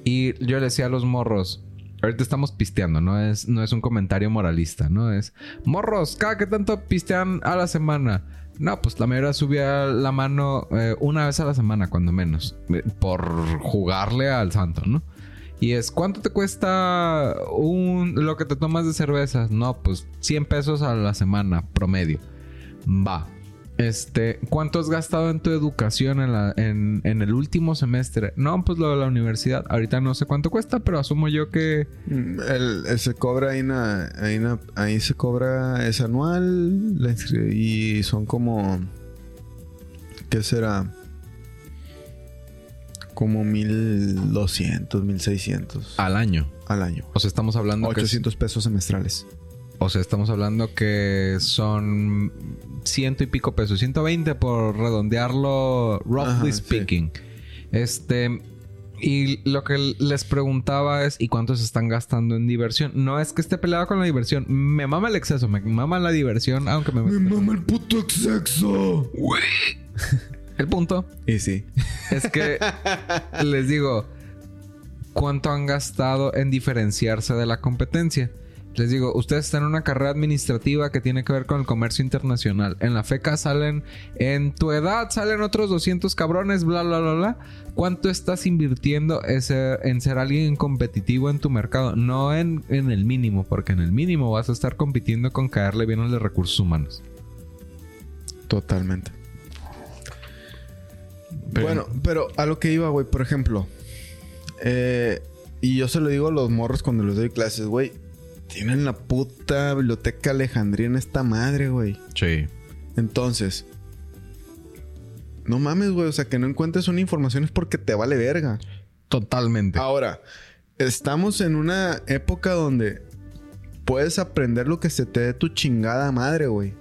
y yo le decía a los morros, ahorita estamos pisteando, no es, no es un comentario moralista, ¿no? Es, morros, cada que tanto pistean a la semana. No, pues la mayoría subía la mano eh, una vez a la semana, cuando menos, eh, por jugarle al santo, ¿no? Y es, ¿cuánto te cuesta un, lo que te tomas de cerveza? No, pues 100 pesos a la semana, promedio. Va. Este, ¿cuánto has gastado en tu educación en, la- en- en el último semestre? No, pues lo de la universidad. Ahorita no sé cuánto cuesta, pero asumo yo que... Mm, El, el se cobra ahí, na- ahí, na- ahí se cobra, es anual y son como, ¿qué será? Como 1200, 1600 Al año. al año. O sea, estamos hablando que... 800 pesos semestrales. O sea, estamos hablando que son ciento y pico pesos, 120 por redondearlo, roughly Ajá, sí. speaking. Este, y lo que les preguntaba es, ¿y cuánto se están gastando en diversión? No es que esté peleado con la diversión, me mama el exceso, me mama la diversión, aunque me... mama el puto exceso! El punto Y sí. es que les digo, ¿cuánto han gastado en diferenciarse de la competencia? Les digo, ustedes están en una carrera administrativa que tiene que ver con el comercio internacional. En la FECA salen, en tu edad salen otros 200 cabrones, bla, bla, bla, bla. ¿Cuánto estás invirtiendo ese- en ser alguien competitivo en tu mercado? No en, en el mínimo, porque en el mínimo vas a estar compitiendo con caerle bien a los de recursos humanos. Totalmente. Pero- Bueno, pero a lo que iba, güey, por ejemplo. eh, y yo se lo digo a los morros cuando les doy clases, güey. Tienen la puta biblioteca alejandrina esta madre, güey. Sí. Entonces. No mames, güey. O sea, que no encuentres una información es porque te vale verga. Totalmente. Ahora, estamos en una época donde puedes aprender lo que se te dé tu chingada madre, güey.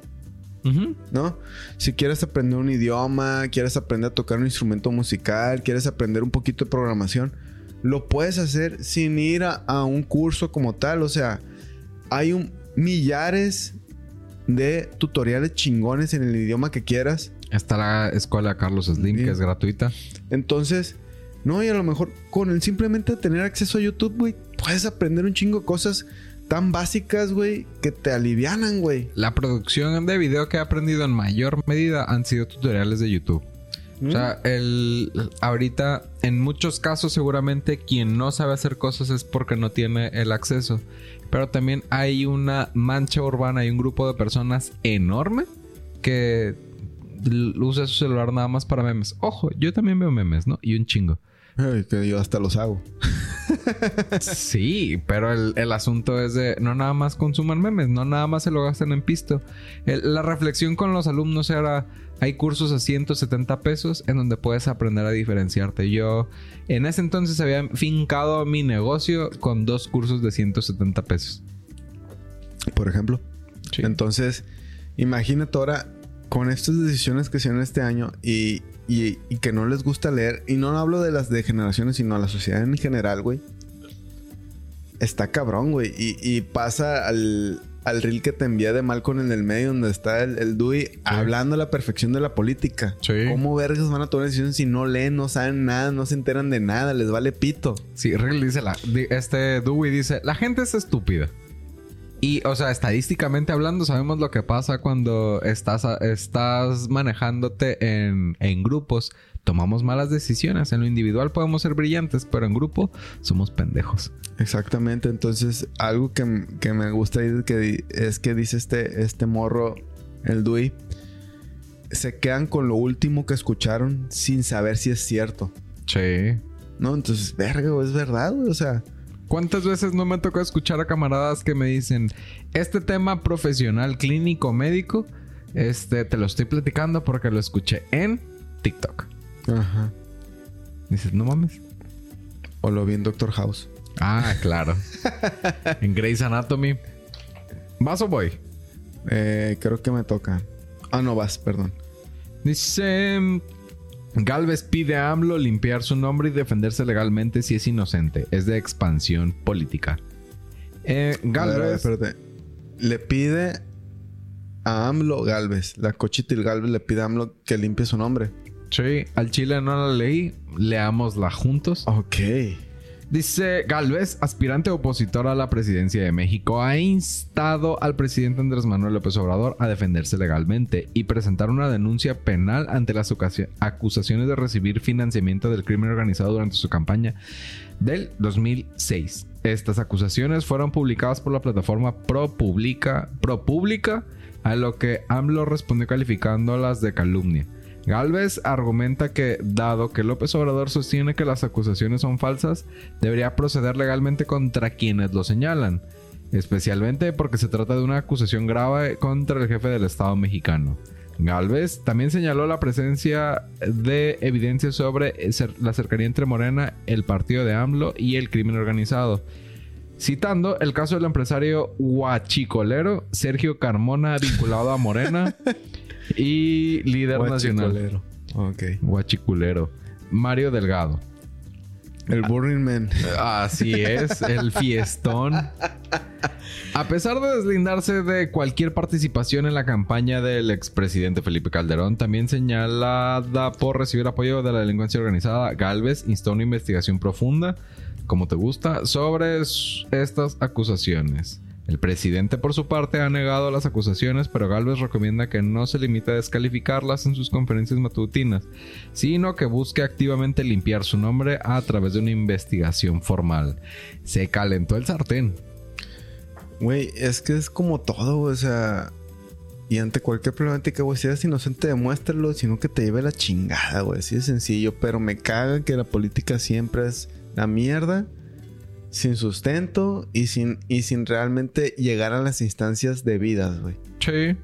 ¿no? Si quieres aprender un idioma, quieres aprender a tocar un instrumento musical, quieres aprender un poquito de programación, lo puedes hacer sin ir a, a un curso como tal. O sea, hay un, millares de tutoriales chingones en el idioma que quieras. Está la escuela Carlos Slim, Sí. que es gratuita. Entonces, no, y a lo mejor con el simplemente tener acceso a YouTube, güey, puedes aprender un chingo de cosas tan básicas, güey, que te alivianan, güey. La producción de video que he aprendido en mayor medida han sido tutoriales de YouTube. O sea, el, ahorita, en muchos casos, seguramente quien no sabe hacer cosas es porque no tiene el acceso. Pero también hay una mancha urbana y un grupo de personas enorme que usa su celular nada más para memes. Ojo, yo también veo memes, ¿no? Y un chingo. Ay, que yo hasta los hago. Sí, pero el, el asunto es de no nada más consuman memes, no nada más se lo gasten en pisto. El- la reflexión con los alumnos era, hay cursos a 170 pesos en donde puedes aprender a diferenciarte. Yo en ese entonces había fincado mi negocio con dos cursos de 170 pesos. Por ejemplo. Sí. Entonces, imagínate ahora con estas decisiones que hicieron este año y, y- y que no les gusta leer, y no hablo de las de generaciones, sino a la sociedad en general, güey. Está cabrón, güey. Y, y pasa al, al reel que te envía de Malcolm en el medio, donde está el, el Dewey hablando a la perfección de la política. Sí. ¿Cómo vergas van a tomar decisiones si no leen, no saben nada, no se enteran de nada, les vale pito? Sí, Real dice la, este Dewey dice, la gente es estúpida. Y, o sea, estadísticamente hablando, sabemos lo que pasa cuando estás, estás manejándote en, en grupos. Tomamos malas decisiones. En lo individual podemos ser brillantes, pero en grupo somos pendejos. Exactamente. Entonces, algo que, me gusta que, es que dice este, este morro, el Dui, se quedan con lo último que escucharon sin saber si es cierto. Sí. No, entonces, verga, es verdad, O sea, ¿Cuántas veces no me tocó escuchar a camaradas que me dicen, este tema profesional, clínico, médico, este, te lo estoy platicando porque lo escuché en TikTok? Ajá. Dices, no mames. O lo vi en Doctor House. Ah, claro. en Grey's Anatomy. ¿Vas o voy? Eh, creo que me toca. Ah, no vas, perdón. Dice, Galvez pide a AMLO limpiar su nombre y defenderse legalmente si es inocente. Es de expansión política. Eh, Galvez. Le pide a AMLO Galvez. La Cochitil Galvez le pide a AMLO que limpie su nombre. Sí, al chile no la leí. Leámosla juntos. Ok. Dice Galvez, aspirante opositor a la presidencia de México, ha instado al presidente Andrés Manuel López Obrador a defenderse legalmente y presentar una denuncia penal ante las acusaciones de recibir financiamiento del crimen organizado durante su campaña del 2006. Estas acusaciones fueron publicadas por la plataforma ProPublica, ProPublica a lo que AMLO respondió calificándolas de calumnia. Galvez argumenta que, dado que López Obrador sostiene que las acusaciones son falsas, debería proceder legalmente contra quienes lo señalan, especialmente porque se trata de una acusación grave contra el jefe del Estado mexicano. Galvez también señaló la presencia de evidencias sobre la cercanía entre Morena, el partido de AMLO y el crimen organizado. Citando el caso del empresario huachicolero Sergio Carmona vinculado a Morena Y líder nacional. Ok. Guachiculero. Mario Delgado. El Burning Man. Así es, el fiestón. A pesar de deslindarse de cualquier participación en la campaña del expresidente Felipe Calderón, también señalada por recibir apoyo de la delincuencia organizada, Galvez instó una investigación profunda, como te gusta, sobre estas acusaciones. El presidente, por su parte, ha negado las acusaciones, pero Galvez recomienda que no se limite a descalificarlas en sus conferencias matutinas, sino que busque activamente limpiar su nombre a través de una investigación formal. Se calentó el sartén. Güey, es que es como todo, o sea. Y ante cualquier problemática, güey, si eres inocente, demuéstralo, sino que te lleve la chingada, güey. Así de sencillo, pero me caga que la política siempre es la mierda sin sustento y sin, y sin realmente llegar a las instancias debidas, güey. Sí.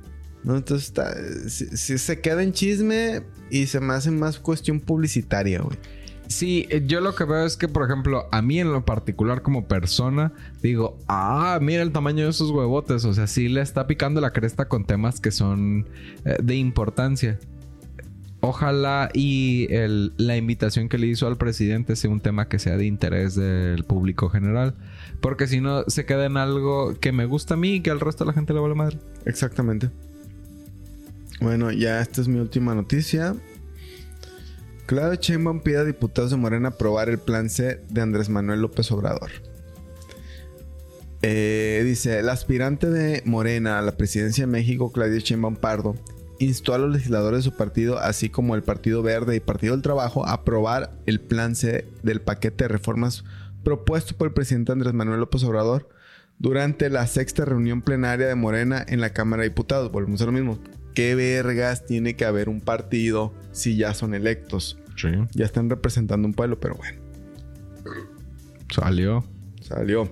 ¿No? Entonces está, si, se queda en chisme y se me hace más cuestión publicitaria, güey. Sí, eh, yo lo que veo es que, por ejemplo, a mí en lo particular como persona, digo, ah, mira el tamaño de esos huevotes. O sea, sí le está picando la cresta con temas que son eh, de importancia. Ojalá y la invitación que le hizo al presidente sea un tema que sea de interés del público general. Porque si no, se queda en algo que me gusta a mí y que al resto de la gente le vale madre. Exactamente. Bueno, ya esta es mi última noticia. Claudio Sheinbaum pide a diputados de Morena aprobar el plan C de Andrés Manuel López Obrador. Eh, dice, el aspirante de Morena a la presidencia de México, Claudio Sheinbaum Pardo, instó a los legisladores de su partido, así como el Partido Verde y Partido del Trabajo, a aprobar el plan C del paquete de reformas propuesto por el presidente Andrés Manuel López Obrador durante la sexta reunión plenaria de Morena en la Cámara de Diputados. Volvemos a lo mismo. ¿Qué vergas tiene que haber un partido si ya son electos? Sí. Ya están representando un pueblo, pero bueno. Salió. Salió.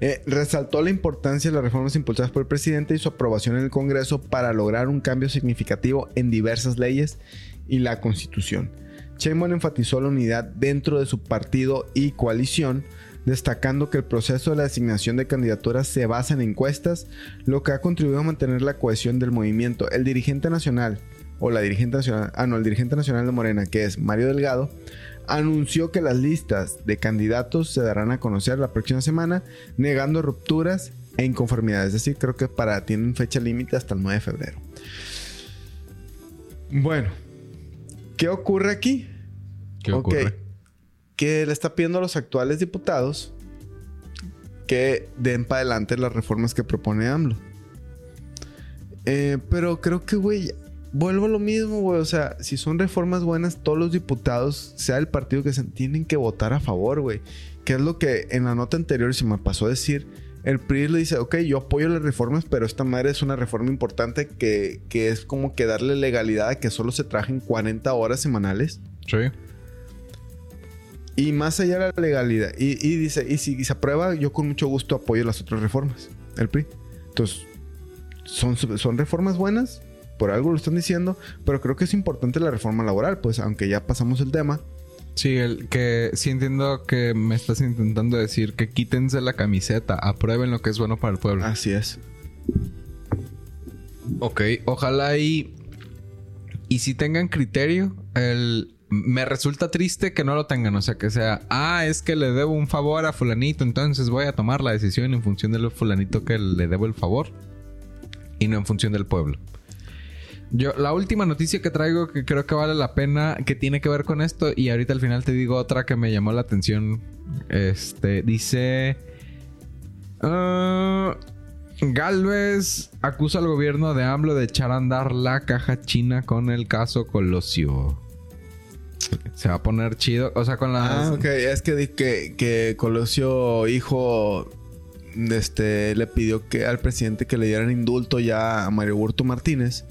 Eh, resaltó la importancia de las reformas impulsadas por el presidente y su aprobación en el Congreso para lograr un cambio significativo en diversas leyes y la Constitución. Sheinbaum enfatizó la unidad dentro de su partido y coalición, destacando que el proceso de la designación de candidaturas se basa en encuestas, lo que ha contribuido a mantener la cohesión del movimiento. El dirigente nacional, o la dirigente nacional, ah no, el dirigente nacional de Morena, que es Mario Delgado, anunció que las listas de candidatos se darán a conocer la próxima semana, negando rupturas e inconformidades. Es decir, creo que para tienen fecha límite hasta el 9 de febrero. Bueno, ¿qué ocurre aquí? ¿Qué ocurre? Que le está pidiendo a los actuales diputados que den para adelante las reformas que propone AMLO. Eh, pero creo que, güey, vuelvo a lo mismo, güey. O sea, si son reformas buenas, todos los diputados, sea el partido que se tienen que votar a favor, güey. Que es lo que en la nota anterior se me pasó a decir. El PRI le dice, ok, yo apoyo las reformas, pero esta madre es una reforma importante que, que es como que darle legalidad a que solo se trajen 40 horas semanales. Sí. Y más allá de la legalidad. Y, y dice, y si se aprueba, yo con mucho gusto apoyo las otras reformas. El PRI. Entonces, son, son reformas buenas, por algo lo están diciendo, pero creo que es importante la reforma laboral, pues aunque ya pasamos el tema. Sí, el que sí entiendo que me estás intentando decir que quítense la camiseta, aprueben lo que es bueno para el pueblo. Así es. Ok, ojalá y y si tengan criterio, el me resulta triste que no lo tengan, o sea, que sea, ah, es que le debo un favor a fulanito, entonces voy a tomar la decisión en función del fulanito que le debo el favor y no en función del pueblo. Yo, la última noticia que traigo que creo que vale la pena, que tiene que ver con esto, y ahorita al final te digo otra que me llamó la atención. Este dice. Uh, Galvez acusa al gobierno de AMLO de echar a andar la caja china con el caso Colosio. Se va a poner chido. O sea, con la. Ah, ok. Es que, que, que Colosio, hijo, este, le pidió que al presidente que le dieran indulto ya a Mario Burto Martínez.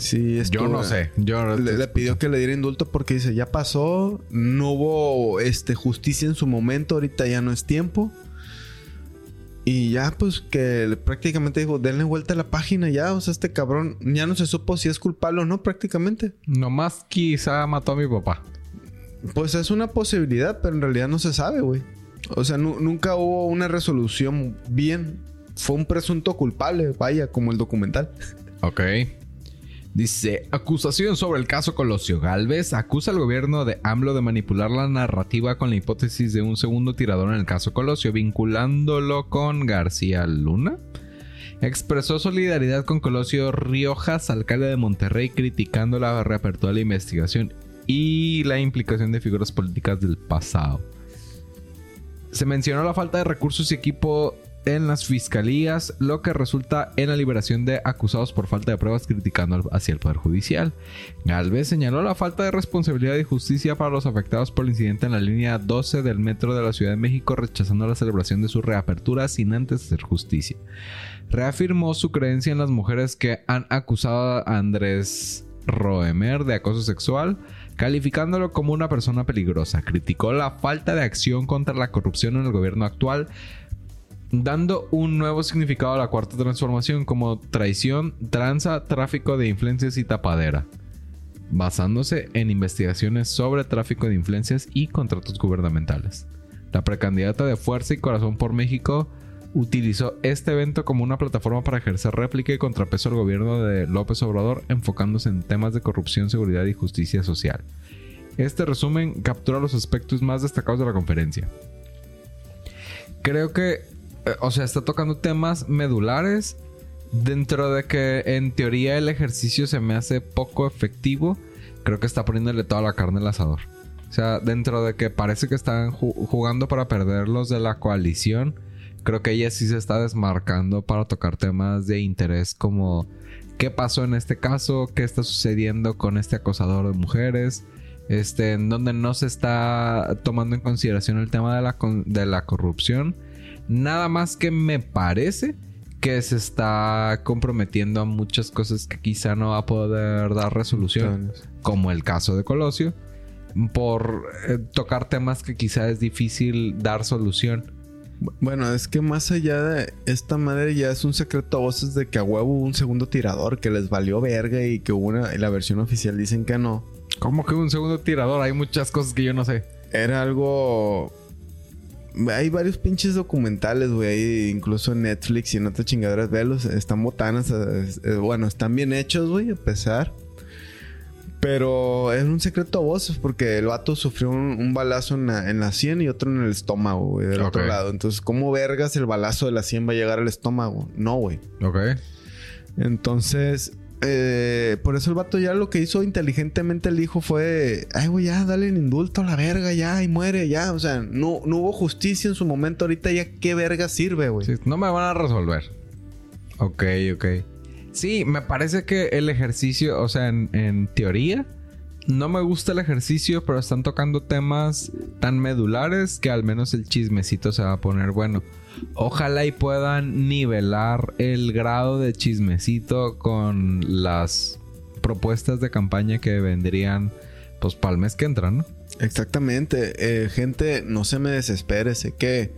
Sí, yo no sé. Yo le, le, pidió que le diera indulto porque dice, ya pasó, no hubo este, justicia en su momento, ahorita ya no es tiempo. Y ya, pues que prácticamente dijo, denle vuelta a la página ya. O sea, este cabrón ya no se supo si es culpable o no, prácticamente. Nomás quizá mató a mi papá. Pues es una posibilidad, pero en realidad no se sabe, güey. O sea, nunca hubo una resolución bien. Fue un presunto culpable, vaya, como el documental. Ok. Dice, acusación sobre el caso Colosio Galvez acusa al gobierno de AMLO de manipular la narrativa con la hipótesis de un segundo tirador en el caso Colosio, vinculándolo con García Luna. Expresó solidaridad con Colosio Riojas, alcalde de Monterrey, criticando la reapertura de la investigación y la implicación de figuras políticas del pasado. Se mencionó la falta de recursos y equipo en las fiscalías, lo que resulta en la liberación de acusados por falta de pruebas criticando hacia el Poder Judicial. Galvez señaló la falta de responsabilidad y justicia para los afectados por el incidente en la línea 12 del metro de la Ciudad de México, rechazando la celebración de su reapertura sin antes hacer justicia. Reafirmó su creencia en las mujeres que han acusado a Andrés Roemer de acoso sexual, calificándolo como una persona peligrosa. Criticó la falta de acción contra la corrupción en el gobierno actual, dando un nuevo significado a la cuarta transformación como traición, tranza, tráfico de influencias y tapadera, basándose en investigaciones sobre tráfico de influencias y contratos gubernamentales. La precandidata de Fuerza y Corazón por México utilizó este evento como una plataforma para ejercer réplica y contrapeso al gobierno de López Obrador, enfocándose en temas de corrupción, seguridad y justicia social. Este resumen captura los aspectos más destacados de la conferencia. Creo que eh, o sea, está tocando temas medulares. Dentro de que en teoría el ejercicio se me hace poco efectivo, creo que está poniéndole toda la carne al asador. O sea, dentro de que parece que están jugando para perderlos de la coalición, creo que ella sí se está desmarcando para tocar temas de interés como qué pasó en este caso, qué está sucediendo con este acosador de mujeres, este, en donde no se está tomando en consideración el tema de la, de la corrupción Nada más que me parece que se está comprometiendo a muchas cosas que quizá no va a poder dar resolución, como el caso de Colosio, por eh, tocar temas que quizá es difícil dar solución. Bueno, es que más allá de esta madre ya es un secreto a voces de que a huevo hubo un segundo tirador que les valió verga y que hubo una, la versión oficial dicen que no. ¿Cómo que un segundo tirador? Hay muchas cosas que yo no sé. Era algo hay varios pinches documentales, güey, incluso en Netflix y en otras chingaderas, velos, están botanas, eh, eh, bueno, están bien hechos, güey, a pesar. Pero es un secreto a voces porque el vato sufrió un, balazo en la, en 100 y otro en el estómago, güey, del otro lado. Entonces, ¿cómo vergas el balazo de la 100 va a llegar al estómago? No, güey. Ok. Entonces, eh, por eso el vato ya lo que hizo inteligentemente el hijo fue, ay, güey, ya, dale el indulto a la verga, ya, y muere, ya. O sea, no, no hubo justicia en su momento, ahorita ya, ¿qué verga sirve, güey? No me van a resolver. Ok, ok. Sí, me parece que el ejercicio, o sea, en teoría, no me gusta el ejercicio, pero están tocando temas tan medulares que al menos el chismecito se va a poner bueno. Ojalá y puedan nivelar el grado de chismecito con las propuestas de campaña que vendrían pues para el mes que entra, ¿no? Exactamente. Eh, gente, no se me desespere. Sé que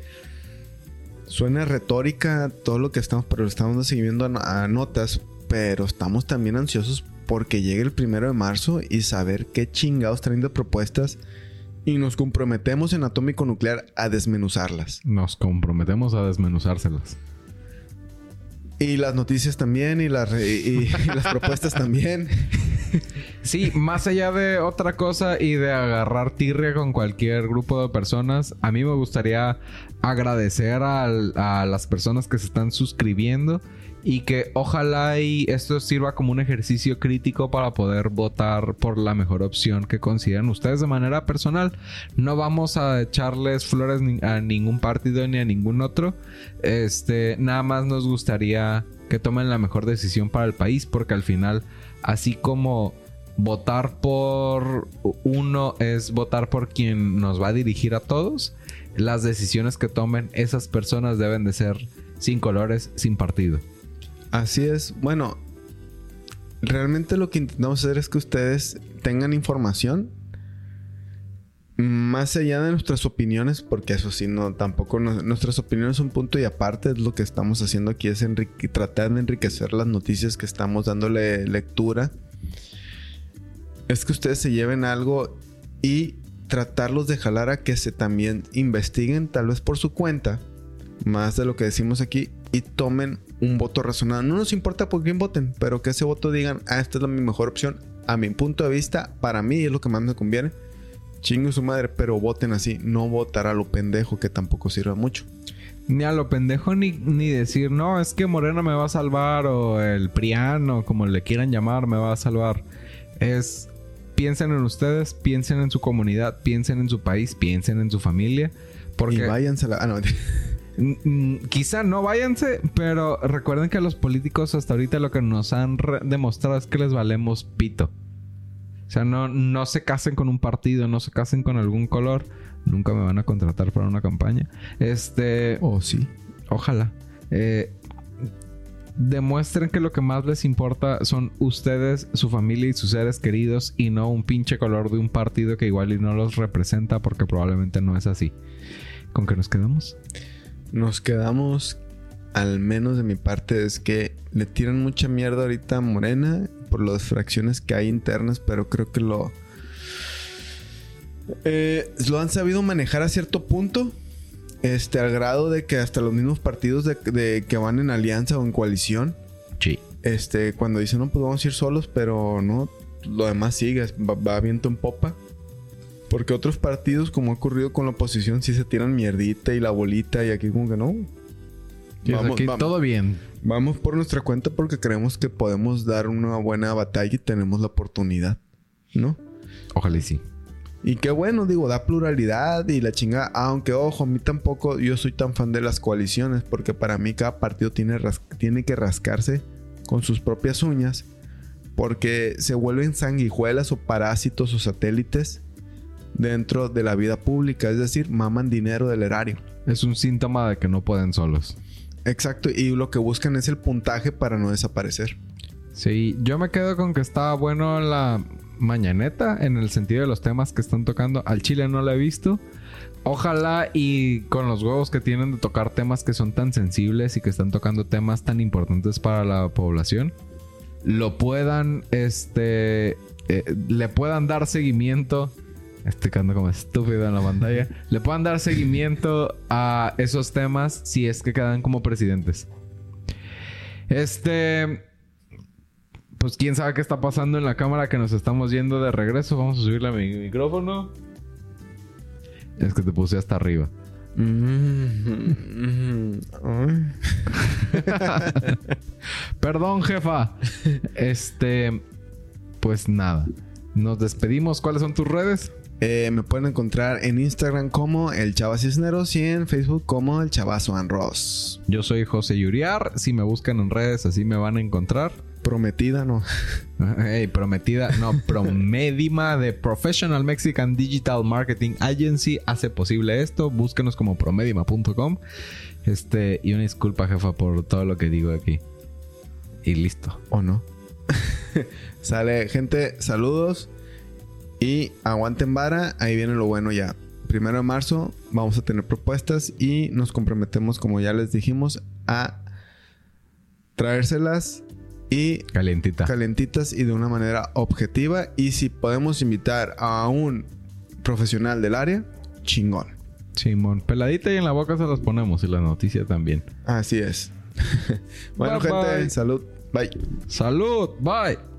suena retórica todo lo que estamos, pero estamos a, a notas. Pero estamos también ansiosos porque llegue el primero de marzo y saber qué chingados traen de propuestas y nos comprometemos en Atómico Nuclear a desmenuzarlas. Nos comprometemos a desmenuzárselas. Y las noticias también y las, y, y las propuestas también. Sí, más allá de otra cosa y de agarrar tirria con cualquier grupo de personas, a mí me gustaría agradecer a las personas que se están suscribiendo y que ojalá y esto sirva como un ejercicio crítico para poder votar por la mejor opción que consideren ustedes de manera personal. No vamos a echarles flores a ningún partido ni a ningún otro. Este, nada más nos gustaría que tomen la mejor decisión para el país porque al final, así como votar por uno es votar por quien nos va a dirigir a todos, las decisiones que tomen esas personas deben de ser sin colores, sin partido. Así es. Bueno, realmente lo que intentamos hacer es que ustedes tengan información más allá de nuestras opiniones, porque eso sí, no, tampoco nuestras opiniones son punto y aparte. Es lo que estamos haciendo aquí es tratar de enriquecer las noticias que estamos dándole lectura. Es que ustedes se lleven algo y tratarlos de jalar a que se también investiguen, tal vez por su cuenta, más de lo que decimos aquí, y tomen un voto razonado. No nos importa por quién voten, pero que ese voto digan, ah, esta es la mi mejor opción, a mi punto de vista, para mí es lo que más me conviene. Chingo su madre, pero voten así, no votar a lo pendejo, que tampoco sirve mucho. Ni a lo pendejo ni, ni decir, no, es que Morena me va a salvar o el Priano, como le quieran llamar, me va a salvar. Es, piensen en ustedes, piensen en su comunidad, piensen en su país, piensen en su familia. Porque Y váyanse a la... Ah, no. Quizá no váyanse, pero recuerden que los políticos hasta ahorita lo que nos han demostrado es que les valemos pito. O sea, no, no se casen con un partido, no se casen con algún color. Nunca me van a contratar para una campaña. Este, oh, sí. ojalá. Eh, demuestren que lo que más les importa son ustedes, su familia y sus seres queridos y no un pinche color de un partido que igual y no los representa porque probablemente no es así. ¿Con qué nos quedamos? Nos quedamos, al menos de mi parte, es que le tiran mucha mierda ahorita a Morena por las fracciones que hay internas, pero creo que lo... eh, lo han sabido manejar a cierto punto. Este, al grado de que hasta los mismos partidos de, de que van en alianza o en coalición, Sí. este, cuando dicen, no, pues vamos a ir solos, pero no, lo demás sigue, va, va viento en popa. Porque otros partidos, como ha ocurrido con la oposición, sí se tiran mierdita y la bolita y aquí como que no. Vamos, Aquí vamos. todo bien. Vamos por nuestra cuenta porque creemos que podemos dar una buena batalla y tenemos la oportunidad, ¿no? Ojalá y sí. Y qué bueno, digo, da pluralidad y la chinga. Aunque, ojo, a mí tampoco yo soy tan fan de las coaliciones porque para mí cada partido tiene, tiene que rascarse con sus propias uñas porque se vuelven sanguijuelas o parásitos o satélites dentro de la vida pública. Es decir, maman dinero del erario. Es un síntoma de que no pueden solos. Exacto, y lo que buscan es el puntaje para no desaparecer. Sí, yo me quedo con que estaba bueno la mañaneta en el sentido de los temas que están tocando. Al Chile no la he visto. Ojalá y con los huevos que tienen de tocar temas que son tan sensibles y que están tocando temas tan importantes para la población, lo puedan, este, eh, le puedan dar seguimiento. Estoy quedando como estúpido en la pantalla. le puedan dar seguimiento a esos temas si es que quedan como presidentes. Este. Pues quién sabe qué está pasando en la cámara que nos estamos yendo de regreso. Vamos a subirle a mi micrófono. Es que te puse hasta arriba. Mm, ay. Perdón, jefa. Este, pues nada. Nos despedimos. ¿Cuáles son tus redes? Eh, me pueden encontrar en Instagram como el Chava Cisneros y en Facebook como el Chavazo Ross. Yo soy José Yuriar. Si me buscan en redes, así me van a encontrar. Prometida, ¿no? Hey, prometida, no, Promedima de Professional Mexican Digital Marketing Agency hace posible esto. Búsquenos como promedima.com. Este, y una disculpa, jefa, por todo lo que digo aquí. Y listo. ¿O no? Sale, gente, saludos. Y aguanten vara, ahí viene lo bueno ya. Primero de marzo vamos a tener propuestas y nos comprometemos, como ya les dijimos, a traérselas y Calientita. calentitas y de una manera objetiva. Y si podemos invitar a un profesional del área, chingón. Simón. Peladita y en la boca se las ponemos y la noticia también. Así es. bueno, Bye, gente, bye. salud. Bye. Salud. Bye.